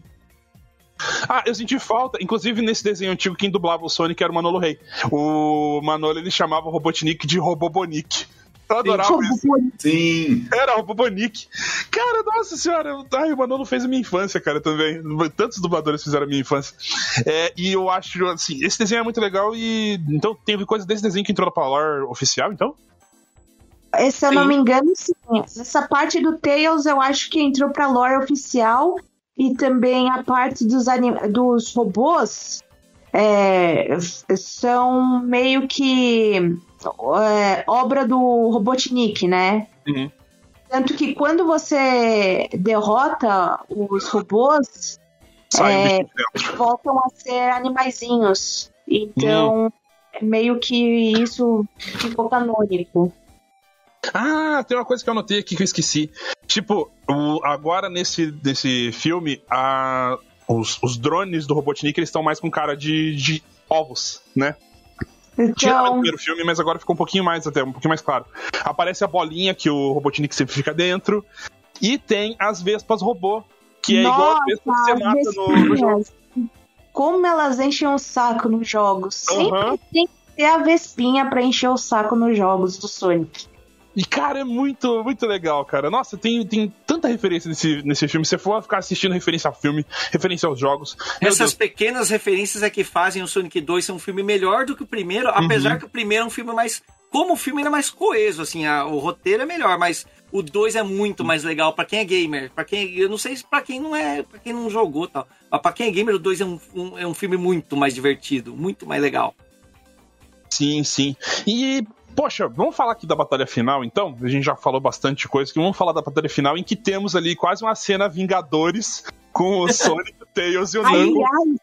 Ah, eu senti falta. Inclusive, nesse desenho antigo, quem dublava o Sonic era o Manolo Rey. O Manolo, ele chamava o Robotnik de Robobonic. Eu adorava isso.
Sim!
Era o Robobonic. Cara, nossa senhora. Ai, o Manolo fez a minha infância, cara, também. Tantos dubladores fizeram a minha infância. É, e eu acho, assim, esse desenho é muito legal e... Então, teve coisa desse desenho que entrou pra lore oficial, então?
É, Se eu não me engano, sim. Essa parte do Tails eu acho que entrou pra lore oficial e também a parte dos, anim- dos robôs é, são meio que é, obra do Robotnik, né?
Uhum.
Tanto que quando você derrota os robôs, É. voltam a ser animaizinhos. Então, é meio que isso ficou canônico.
Ah, tem uma coisa que eu anotei aqui que eu esqueci. Tipo, o- agora nesse, nesse filme, a, os, os drones do Robotnik eles estão mais com cara de, de ovos, né? Tinha no
Então,
primeiro filme, mas agora ficou um pouquinho mais até, um pouquinho mais claro. Aparece a bolinha que o Robotnik sempre fica dentro. E tem as vespas robô, que é igual as vespas que você mata no, no jogo.
como elas enchem o saco nos jogos. Sempre
Aham.
tem que ter a vespinha pra encher o saco nos jogos do Sonic.
E, cara, é muito, muito legal, cara. Nossa, tem, tem tanta referência nesse, nesse filme. Se você for ficar assistindo referência ao filme, referência aos jogos.
Essas pequenas referências é que fazem o Sonic 2 ser um filme melhor do que o primeiro,
Uhum.
apesar que o primeiro é um filme mais. Como o filme ele é mais coeso, assim, a- o roteiro é melhor, mas o 2 é muito mais legal pra quem é gamer. Para quem eu não sei se pra quem não é, para quem não jogou tal, mas pra quem é gamer o 2 é um, um- é um filme muito mais divertido, muito mais legal.
Sim, sim. E, poxa, vamos falar aqui da batalha final, então? A gente já falou bastante coisa. Que vamos falar da batalha final em que temos ali quase uma cena Vingadores com o Sonic, o Tails e o Nango.
Aliás,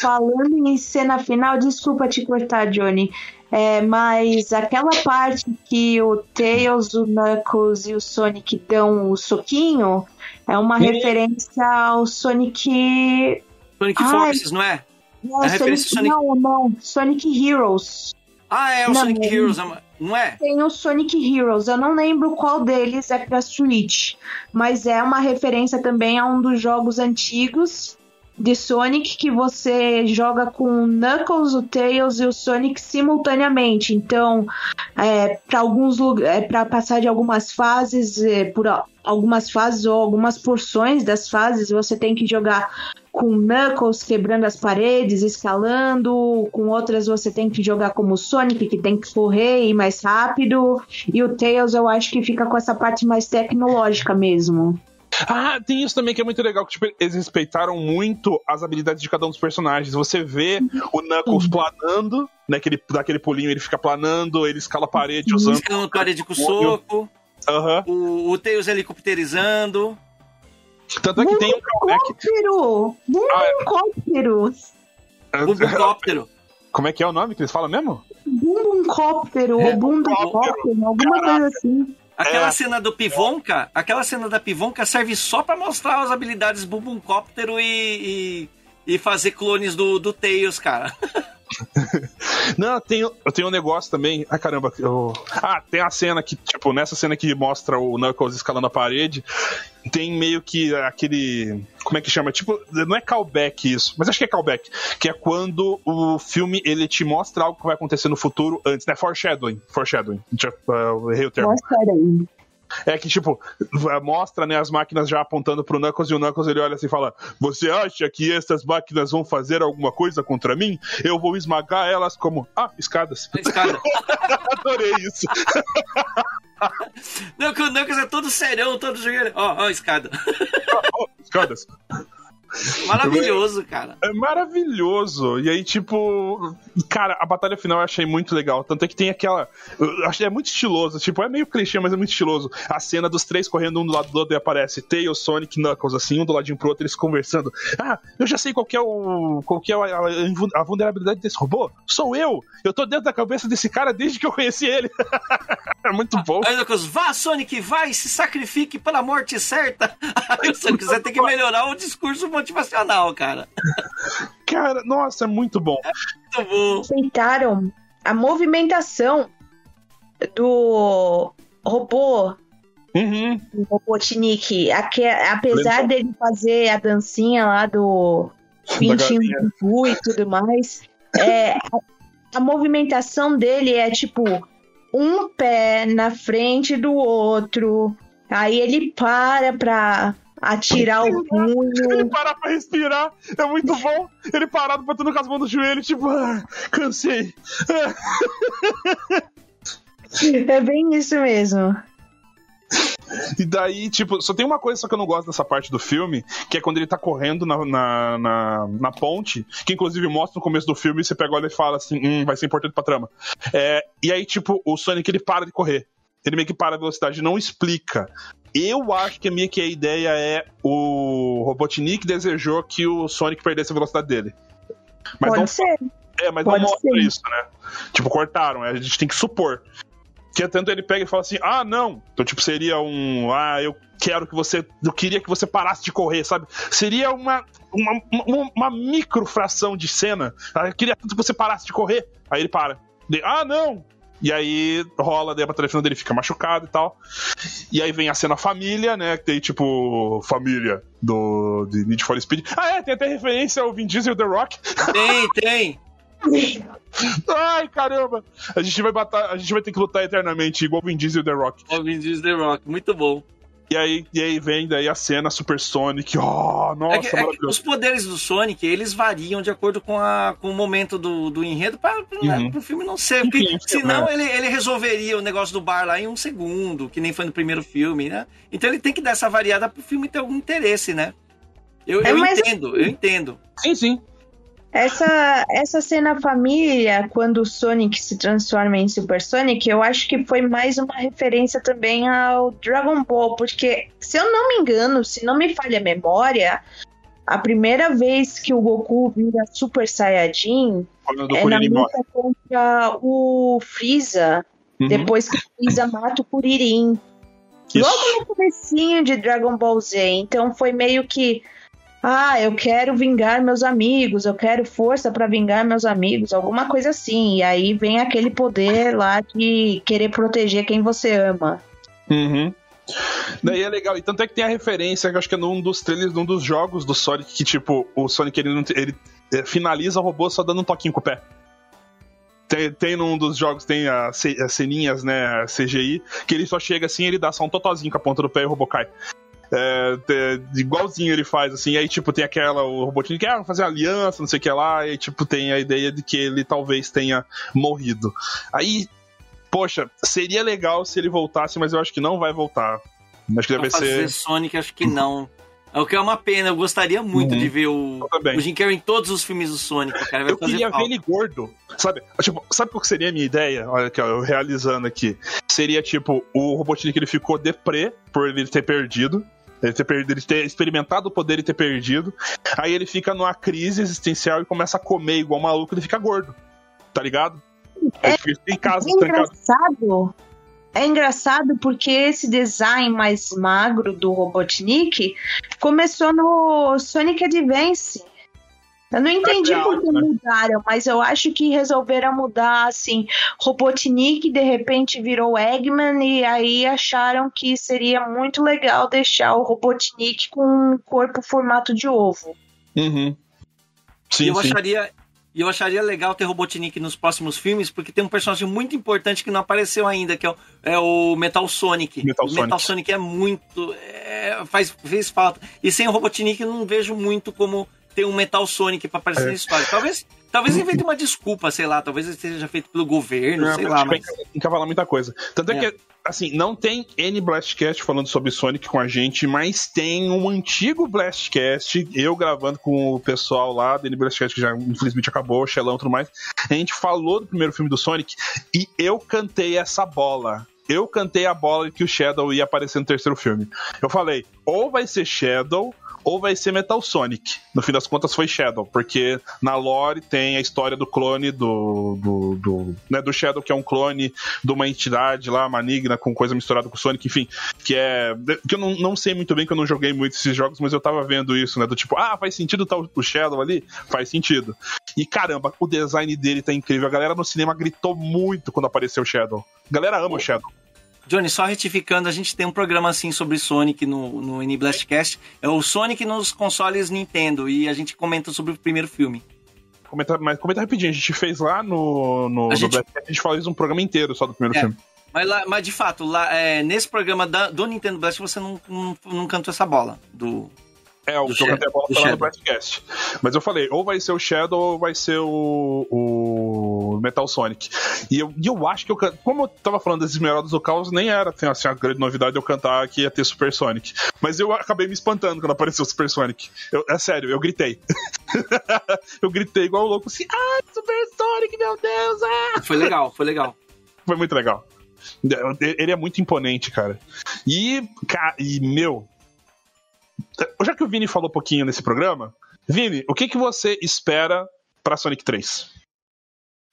falando em cena final, desculpa te cortar, Johnny. É, mas aquela parte que o Tails, o Knuckles e o Sonic dão o soquinho é uma
Sim.
referência ao Sonic.
Sonic
Ai.
Forces, não é?
Não,
É referência
Sonic...
ao Sonic-
não, não, Sonic Heroes.
Ah, é o
Não.
Sonic Heroes, é não é?
Tem o Sonic Heroes, eu não lembro qual deles é pra Switch, mas é uma referência também a um dos jogos antigos de Sonic que você joga com o Knuckles, o Tails e o Sonic simultaneamente. Então, é, para alguns é, para passar de algumas fases, é, por algumas fases ou algumas porções das fases, você tem que jogar com o Knuckles quebrando as paredes, escalando, com outras você tem que jogar como o Sonic, que tem que correr e ir mais rápido, e o Tails eu acho que fica com essa parte mais tecnológica mesmo.
Ah, tem isso também que é muito legal, que tipo, eles respeitaram muito as habilidades de cada um dos personagens. Você vê o Knuckles planando, né? Que ele dá aquele pulinho, ele fica planando, ele escala a parede usando.
Escalando parede com soco,
Aham.
o, o Tails helicopterizando.
Tanto é que tem um callback.
Helicóptero!
Ah, é.
Helicóptero!
O Bumbóptero.
Como é que é o nome que eles falam mesmo?
Bumbumcóptero,
É,
ou Bumbumcóptero, alguma coisa assim.
Aquela
É.
cena do Pivonka, aquela cena da Pivonka serve só pra mostrar as habilidades Bumbumcóptero e, e, e fazer clones do, do Tails, cara. [laughs] [laughs]
Não, tem, eu tenho um negócio também. Ai, caramba. Eu... Ah, tem a cena que, tipo, nessa cena que mostra o Knuckles escalando a parede, tem meio que aquele. Como é que chama? Tipo, não é callback isso, mas acho que é callback. Que é quando o filme ele te mostra algo que vai acontecer no futuro antes, né? Foreshadowing. Foreshadowing. Já, uh, eu errei o termo.
Aí.
É que, tipo, mostra né, as máquinas já apontando pro Knuckles e o Knuckles ele olha assim e fala: Você acha que essas máquinas vão fazer alguma coisa contra mim? Eu vou esmagar elas como. Ah, escadas.
Escada. [laughs]
Adorei isso.
Não, que o Knuckles é todo serão, todo jogueiro. Ó, ó, escada.
Oh, escadas.
Maravilhoso, cara.
É maravilhoso. E aí, tipo, cara, a batalha final eu achei muito legal. Tanto é que tem aquela. Eu achei é muito estiloso. Tipo, é meio clichê, mas é muito estiloso. A cena dos três correndo um do lado do outro e aparece Tails, Sonic Knuckles, assim, um do ladinho pro outro, eles conversando. Ah, eu já sei qual que é o. qual é a, a vulnerabilidade desse robô. Sou eu! Eu tô dentro da cabeça desse cara desde que eu conheci ele. [laughs] é muito bom.
Aí o Knuckles, vá, Sonic, vai, se sacrifique pela morte certa. [laughs] Aí o Sonic, você tem que melhorar o discurso motivacional, cara.
Cara, nossa, é muito bom.
Muito bom.
Respeitaram a movimentação do robô
Uhum.
o Robotnik, aque- apesar
Lembra?
dele fazer a dancinha lá do pintinho do e tudo mais, é, a, a movimentação dele é tipo um pé na frente do outro, aí ele para pra atirar o
Ele
punho.
parar pra respirar é muito bom. Ele parado, botando com as mãos no joelho, tipo, ah, cansei. [laughs]
É bem isso mesmo.
E daí, tipo, só tem uma coisa só que eu não gosto dessa parte do filme, que é quando ele tá correndo na, na, na, na ponte, que inclusive mostra no começo do filme, e você pega olha e fala assim, hum, vai ser importante pra trama. É, e aí, tipo, o Sonic ele para de correr. Ele meio que para a velocidade, não explica. Eu acho que meio que a ideia é o Robotnik desejou que o Sonic perdesse a velocidade dele. Mas
Pode
não
ser.
é, mas
Pode
não mostra
ser.
isso, né? Tipo, cortaram, a gente tem que supor. Que tanto ele pega e fala assim: ah, não. Então, tipo, seria um. Ah, eu quero que você. Eu queria que você parasse de correr, sabe? Seria uma. Uma, uma, uma microfração de cena. Ah, eu queria tanto que você parasse de correr. Aí ele para. Ah, não! E aí rola, daí a batalha final dele fica machucado e tal. E aí vem a cena família, né? Que tem tipo. Família do de Need for Speed. Ah, é, tem até referência ao Vin Diesel e The Rock.
Tem, tem. [laughs]
Ai, caramba! A gente vai batar, a gente vai ter que lutar eternamente, igual o Vin Diesel e The Rock.
Ó, Vin Diesel The Rock, muito bom.
E aí, e aí vem daí a cena Super Sonic. Oh, nossa,
É que- é que os poderes do Sonic, eles variam de acordo com, a, com o momento do, do enredo para
Uhum.
o filme não ser. Porque
Enfim,
senão
é.
ele, ele resolveria o negócio do bar lá em um segundo, que nem foi no primeiro filme, né? Então ele tem que dar essa variada pro filme ter algum interesse, né? Eu,
É,
eu entendo, eu entendo.
Sim, sim.
Essa, essa cena família, quando o Sonic se transforma em Super Sonic, eu acho que foi mais uma referência também ao Dragon Ball, porque, se eu não me engano, se não me falha a memória, a primeira vez que o Goku vira Super Saiyajin É na
morre.
luta contra o Freeza,
Uhum.
depois que o Freeza mata o Kuririn.
Isso.
Logo no comecinho de Dragon Ball Z. Então foi meio que. Ah, eu quero vingar meus amigos, eu quero força pra vingar meus amigos, alguma coisa assim. E aí vem aquele poder lá de querer proteger quem você ama.
Uhum. Daí é legal, e tanto é que tem a referência, que acho que é num dos trailers, num dos jogos do Sonic, que tipo, o Sonic ele, ele é, finaliza o robô só dando um toquinho com o pé. Tem, tem num dos jogos, tem as ceninhas, né, CGI, que ele só chega assim, ele dá só um totozinho com a ponta do pé e o robô cai. É, é, igualzinho ele faz, assim, aí, tipo, tem aquela, o robotinho que ah, fazer aliança, não sei o que lá, e tipo, tem a ideia de que ele talvez tenha morrido. Aí, poxa, seria legal se ele voltasse, mas eu acho que não vai voltar. Acho que deve
fazer
ser.
Sonic, acho que não. É o que é uma pena, eu gostaria muito
Uhum.
de ver o, o Jim Carrey em todos os filmes do Sonic, cara. Vai
Eu
fazer
queria ver ele gordo, sabe? Tipo, sabe qual que seria a minha ideia? Olha aqui, ó, eu realizando aqui. Seria tipo, o Robotnik ele ficou deprê por ele ter perdido. Ele ter, perdido, ele ter experimentado o poder e ter perdido. Aí ele fica numa crise existencial e começa a comer igual maluco, ele fica gordo. Tá ligado? Ele fica em casa,
É
trancado.
engraçado. É engraçado porque esse design mais magro do Robotnik começou no Sonic Advance. Eu não entendi
É
por que
né?
mudaram, mas eu acho que resolveram mudar assim. Robotnik de repente virou Eggman e aí acharam que seria muito legal deixar o Robotnik com um corpo formato de ovo.
Uhum. Sim,
eu
sim.
acharia. E eu acharia legal ter Robotnik nos próximos filmes, porque tem um personagem muito importante que não apareceu ainda, que é o, é o Metal Sonic.
Metal
o Metal
Sonic.
Sonic é muito. é, faz, fez falta. E sem o Robotnik eu não vejo muito como ter um Metal Sonic pra aparecer
É.
na história. Talvez, talvez invente uma desculpa, sei lá, talvez ele seja feito pelo governo,
É,
sei lá, mas.
encavalar muita coisa. Tanto é,
É.
que, assim, não tem N Blastcast falando sobre Sonic com a gente, mas tem um antigo Blastcast, eu gravando com o pessoal lá do N Blastcast, que já infelizmente acabou, Xelão e tudo mais. A gente falou do primeiro filme do Sonic e eu cantei essa bola. Eu cantei a bola que o Shadow ia aparecer no terceiro filme. Eu falei, ou vai ser Shadow ou vai ser Metal Sonic. No fim das contas foi Shadow, porque na lore tem a história do clone do. do, do, né, do Shadow, que é um clone de uma entidade lá, maligna, com coisa misturada com Sonic, enfim. Que é. Que eu não, não sei muito bem, que eu não joguei muito esses jogos, mas eu tava vendo isso, né? Do tipo, ah, faz sentido tá o Shadow ali? Faz sentido. E caramba, o design dele tá incrível. A galera no cinema gritou muito quando apareceu o Shadow. A galera ama o Shadow.
Johnny, só retificando, a gente tem um programa assim sobre Sonic no, no N Blastcast. É o Sonic nos consoles Nintendo. E a gente comenta sobre o primeiro filme.
Comenta, mas comenta rapidinho, a gente fez lá no, no,
A gente-
Blackcast, a gente fez um programa inteiro só do primeiro
É.
filme.
Mas, lá, mas de fato, lá, é, nesse programa da- do Nintendo Blast você não, não, não cantou essa bola. Do...
É, o
Do
que eu cantei a bola lá no
Do
Blastcast. Mas eu falei, ou vai ser o Shadow ou vai ser o, o Metal Sonic. E eu, e eu acho que eu Como eu tava falando das Esmeraldas do Caos, nem era assim, assim, a grande novidade eu cantar que ia ter Super Sonic. Mas eu acabei me espantando quando apareceu o Super Sonic. Eu- é sério, eu gritei. [laughs] eu gritei igual um louco assim, ah, Super Sonic, meu Deus! Ah!
Foi legal, foi legal.
Foi muito legal. Ele é muito imponente, cara. E, ca- e meu. Já que o Vini falou um pouquinho nesse programa, Vini, o que, que você espera pra Sonic 3?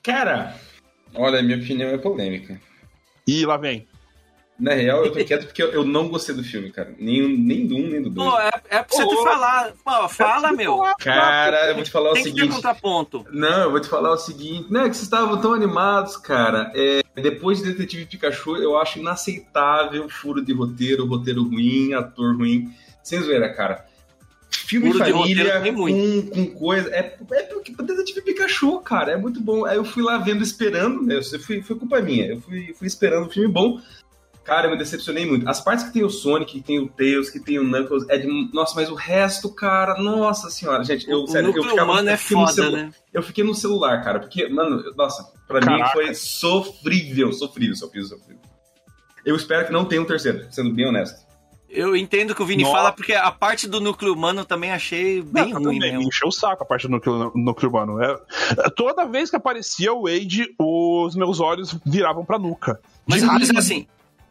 Cara, olha, minha opinião é polêmica.
E lá vem.
Na real, eu tô quieto porque eu, não gostei do filme, cara. Nem, nem do um, nem do dois.
Pô, é, é pra você te falar. Pô, fala, meu.
Cara, eu vou te falar o
Tem que ter
seguinte.
contraponto.
Não, eu vou te falar o seguinte. Não, é que vocês estavam tão animados, cara. É, depois de Detetive Pikachu, eu acho inaceitável furo de roteiro, roteiro ruim, ator ruim. Sem zoeira, cara. Filme
Furo de
família com, com coisa. É, é porque Detetive Pikachu, cara, é muito bom. Aí eu fui lá vendo, esperando, né? Eu fui, foi culpa minha. Eu fui, fui esperando um filme bom. Cara, eu me decepcionei muito. As partes que tem o Sonic, que tem o Tails, que tem o Knuckles, é de. Nossa, mas o resto, cara, nossa senhora, gente, eu,
o
sério, eu ficava.
humano é
eu fiquei no
foda,
celu-
né?
Eu fiquei no celular, cara, porque, mano, nossa, pra mim
Caraca.
foi sofrível, sofrível, sofrível, sofrível. Eu espero que não tenha um terceiro, sendo bem honesto.
Eu entendo o que o Vini
Nossa.
fala, porque a parte do núcleo humano também achei bem
Não,
ruim
também, me
mesmo.
encheu o saco a parte do núcleo, núcleo humano. É, toda vez que aparecia o Wade, os meus olhos viravam pra nuca.
Mas, mas assim,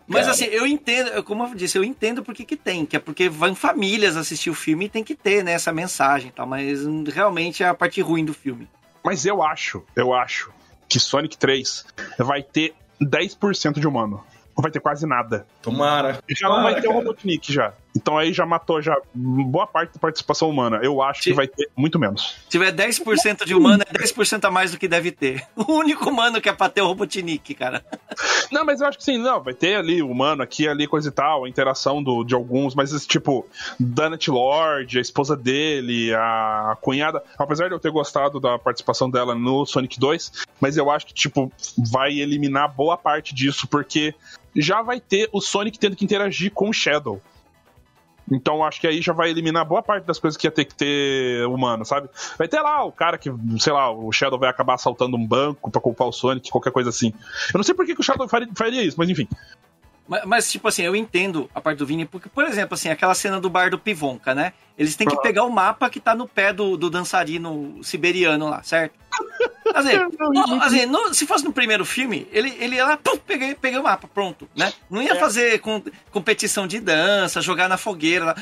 mas assim, eu entendo, como eu disse, eu entendo porque que tem, que é porque vão famílias assistir o filme e tem que ter, né, essa mensagem e tal, mas realmente é a parte ruim do filme.
Mas eu acho, eu acho que Sonic 3 vai ter 10% de humano. Não vai ter quase nada.
Tomara.
Já não
Tomara,
vai ter o. Robotnik já. Então aí já matou já boa parte da participação humana. Eu acho que
Sim.
vai ter muito menos.
Se tiver 10% de humano, é 10% a mais do que deve ter. O único humano que é pra ter o Robotnik, cara.
Não, mas eu acho que sim, não, vai ter ali o humano aqui, ali, coisa e tal, a interação do, de alguns, mas esse tipo, Danet Lord, a esposa dele, a cunhada, apesar de eu ter gostado da participação dela no Sonic 2, mas eu acho que, tipo, vai eliminar boa parte disso, porque já vai ter o Sonic tendo que interagir com o Shadow. Então acho que aí já vai eliminar boa parte das coisas que ia ter que ter humano, sabe? Vai ter lá o cara que, sei lá, o Shadow vai acabar assaltando um banco pra culpar o Sonic, qualquer coisa assim. Eu não sei por que, que o Shadow faria, faria isso, mas enfim.
Mas, mas, tipo assim, eu entendo a parte do Vini, porque, por exemplo, assim, aquela cena do bar do Pivonka, né? Eles têm que pegar o mapa que tá no pé do, do dançarino siberiano lá, certo? [laughs] Assim, no- assim, no- se fosse no primeiro filme, ele, ele ia lá, pum, peguei, peguei o mapa, pronto, né? Não ia fazer com, competição de dança, jogar na fogueira lá.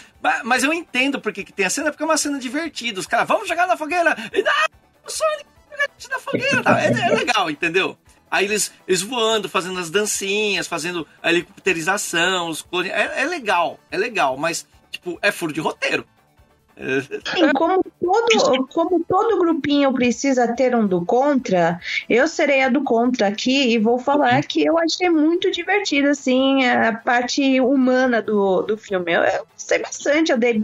Mas, eu entendo porque que tem a cena, porque é uma cena divertida. Os caras, vamos jogar na fogueira! E, ah, o Sonic na fogueira! tá? É, é legal, entendeu? Aí eles, eles voando, fazendo as dancinhas, fazendo a helicopterização, os clones. É, é legal, é legal, mas, tipo, é furo de roteiro. É,
Sim, como todo, como todo grupinho precisa ter um do contra, eu serei a do contra aqui e vou falar que eu achei muito divertido, assim, a parte humana do, do filme. Eu, eu gostei bastante, eu dei,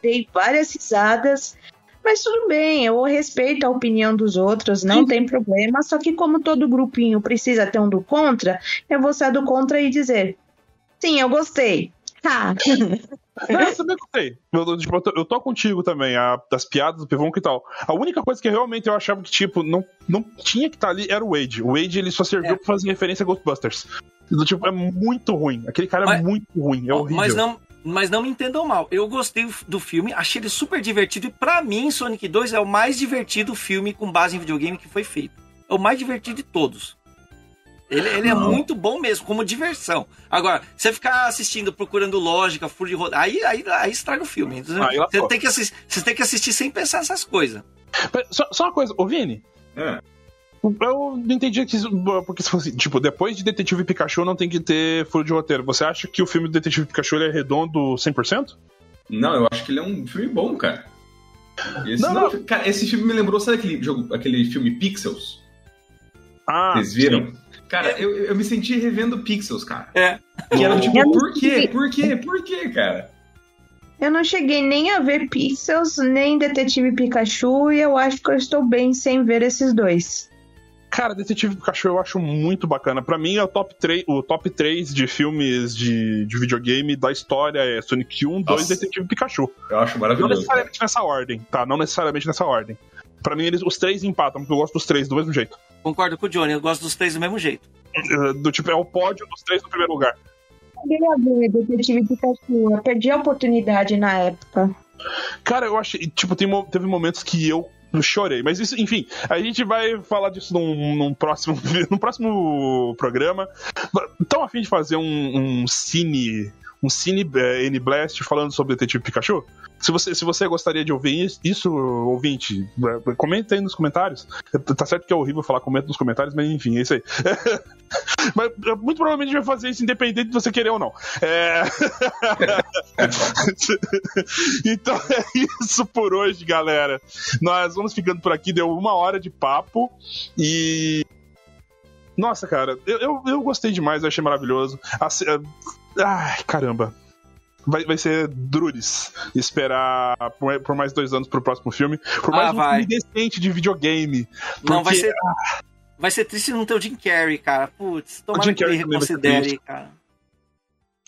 dei várias risadas, mas tudo bem, eu respeito a opinião dos outros, não tem problema, só que como todo grupinho precisa ter um do contra, eu vou ser a do contra e dizer, sim, eu gostei. Tá. [laughs]
Não, eu também gostei. Eu, tipo, eu tô- contigo também, a- das piadas do Pivonka e tal. A única coisa que realmente eu achava que, tipo, não, não tinha que estar ali era o Wade. O Wade, ele só serviu
É.
pra fazer referência a Ghostbusters. Do Tipo, é muito ruim. Aquele cara é
Mas-
muito ruim, é horrível.
Mas não, mas não me entendam mal. Eu gostei do filme, achei ele super divertido. E pra mim, Sonic 2 é o mais divertido filme com base em videogame que foi feito. É o mais divertido de todos. Ele, ele é muito bom mesmo, como diversão. Agora, você ficar assistindo, procurando lógica, furo de roda, aí, aí, aí estraga o filme.
Aí lascou.
Você tem, que assistir, você tem que assistir sem pensar nessas coisas.
Só, só uma coisa, ô Vini,
É.
eu não entendi que porque se fosse, tipo, depois de Detetive Pikachu não tem que ter furo de roteiro. Você acha que o filme do Detetive Pikachu ele é redondo 100%?
Não, eu acho que ele é um filme bom, cara. Esse,
Não,
não,
não.
Cara, esse filme me lembrou, sabe aquele, jogo, aquele filme Pixels?
Ah,
Vocês viram? Cara, eu, eu me senti revendo Pixels, cara.
É.
Que era tipo,
Eu não
por quê? Por quê? Por quê, cara?
Eu não cheguei nem a ver Pixels, nem Detetive Pikachu, e eu acho que eu estou bem sem ver esses dois.
Cara, Detetive Pikachu eu acho muito bacana. Pra mim, é o top 3, o top 3 de filmes de, de videogame da história é Sonic 1, 2
Nossa.
e Detetive Pikachu.
Eu acho
Não
maravilhoso. cara.
necessariamente nessa ordem, tá? Não necessariamente nessa ordem. Pra mim, eles, os três empatam, porque eu gosto dos três do mesmo jeito.
Concordo com o Johnny, eu gosto dos três do mesmo jeito.
Uh, Do tipo, é o pódio dos três no primeiro lugar.
Ver Detetive Pikachu, eu perdi a oportunidade na época.
Cara, eu achei. Tipo, tem, teve momentos que eu chorei. Mas isso, enfim, a gente vai falar disso num, num próximo, [laughs] num próximo programa. Estão afim de fazer um, um cine. Um cine eh, N-Blast falando sobre Detetive Pikachu? Se você, se você gostaria de ouvir is- isso, ouvinte, eh, comenta aí nos comentários. Tá certo que é horrível falar comenta nos comentários, mas enfim, é isso aí. [laughs] mas eh, muito provavelmente a vai fazer isso independente de você querer ou não. É... [laughs] então é isso por hoje, galera. Nós vamos ficando por aqui. Deu uma hora de papo e. Nossa, cara, eu, eu, eu gostei demais, eu achei maravilhoso. Eh, Ai, caramba. Vai, vai ser Druris esperar por, por mais dois anos pro próximo filme. Por mais
Ah,
um
vai.
filme decente de videogame.
Não, vai
Porque-
ser. Vai ser triste não ter o Jim Carrey, cara. Putz, tomara
Jim
que ele
Carrey ser
reconsidere, cara.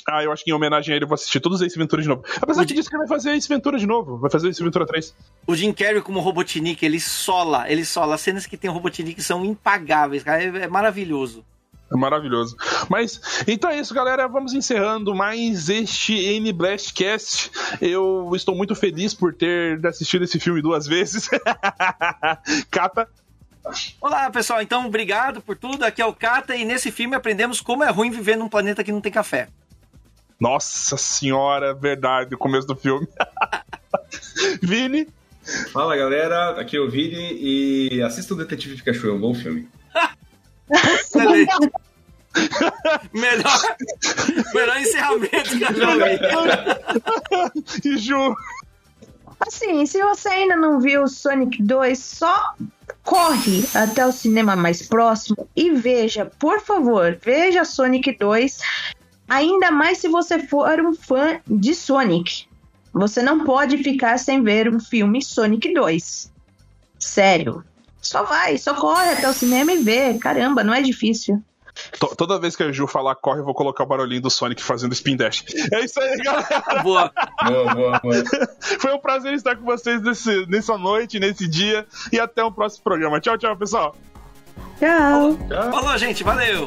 Ah, eu acho que em homenagem a ele eu vou assistir todos Ace Ventura de novo. Apesar
O
que
Jim-
disse que vai fazer Ace Ventura de novo. Vai fazer Ace Ventura 3.
O Jim Carrey como Robotnik, ele sola, ele sola. As cenas que tem o Robotnik são impagáveis, cara. É, é maravilhoso.
É maravilhoso. Mas, então é isso, galera. Vamos encerrando mais este N Blastcast. Eu estou muito feliz por ter assistido esse filme duas vezes. [laughs] Cata.
Olá, pessoal. Então, obrigado por tudo. Aqui é o Kata e nesse filme aprendemos como é ruim viver num planeta que não tem café.
Nossa senhora, verdade, o começo do filme. [laughs] Vini.
Fala galera, aqui é o Vini e assista o Detetive Pikachu, é um bom filme.
Excelente. [laughs] melhor, melhor encerramento que eu já vi.
E Ju,
Assim, se você ainda não viu Sonic 2, só corre até o cinema mais próximo e veja, por favor, veja Sonic 2. Ainda mais se você for um fã de Sonic. Você não pode ficar sem ver um filme Sonic 2. Sério. Só vai, só corre até o cinema e vê. Caramba, não é difícil.
to- toda vez que a Ju falar corre, eu vou colocar o barulhinho do Sonic fazendo spin dash. É isso aí, galera.
Boa.
Boa, boa, boa. [laughs]
Foi um prazer estar com vocês nesse, nessa noite, nesse dia. E até o próximo programa. Tchau, tchau, pessoal.
Tchau.
Tchau.
Falou, gente. Valeu.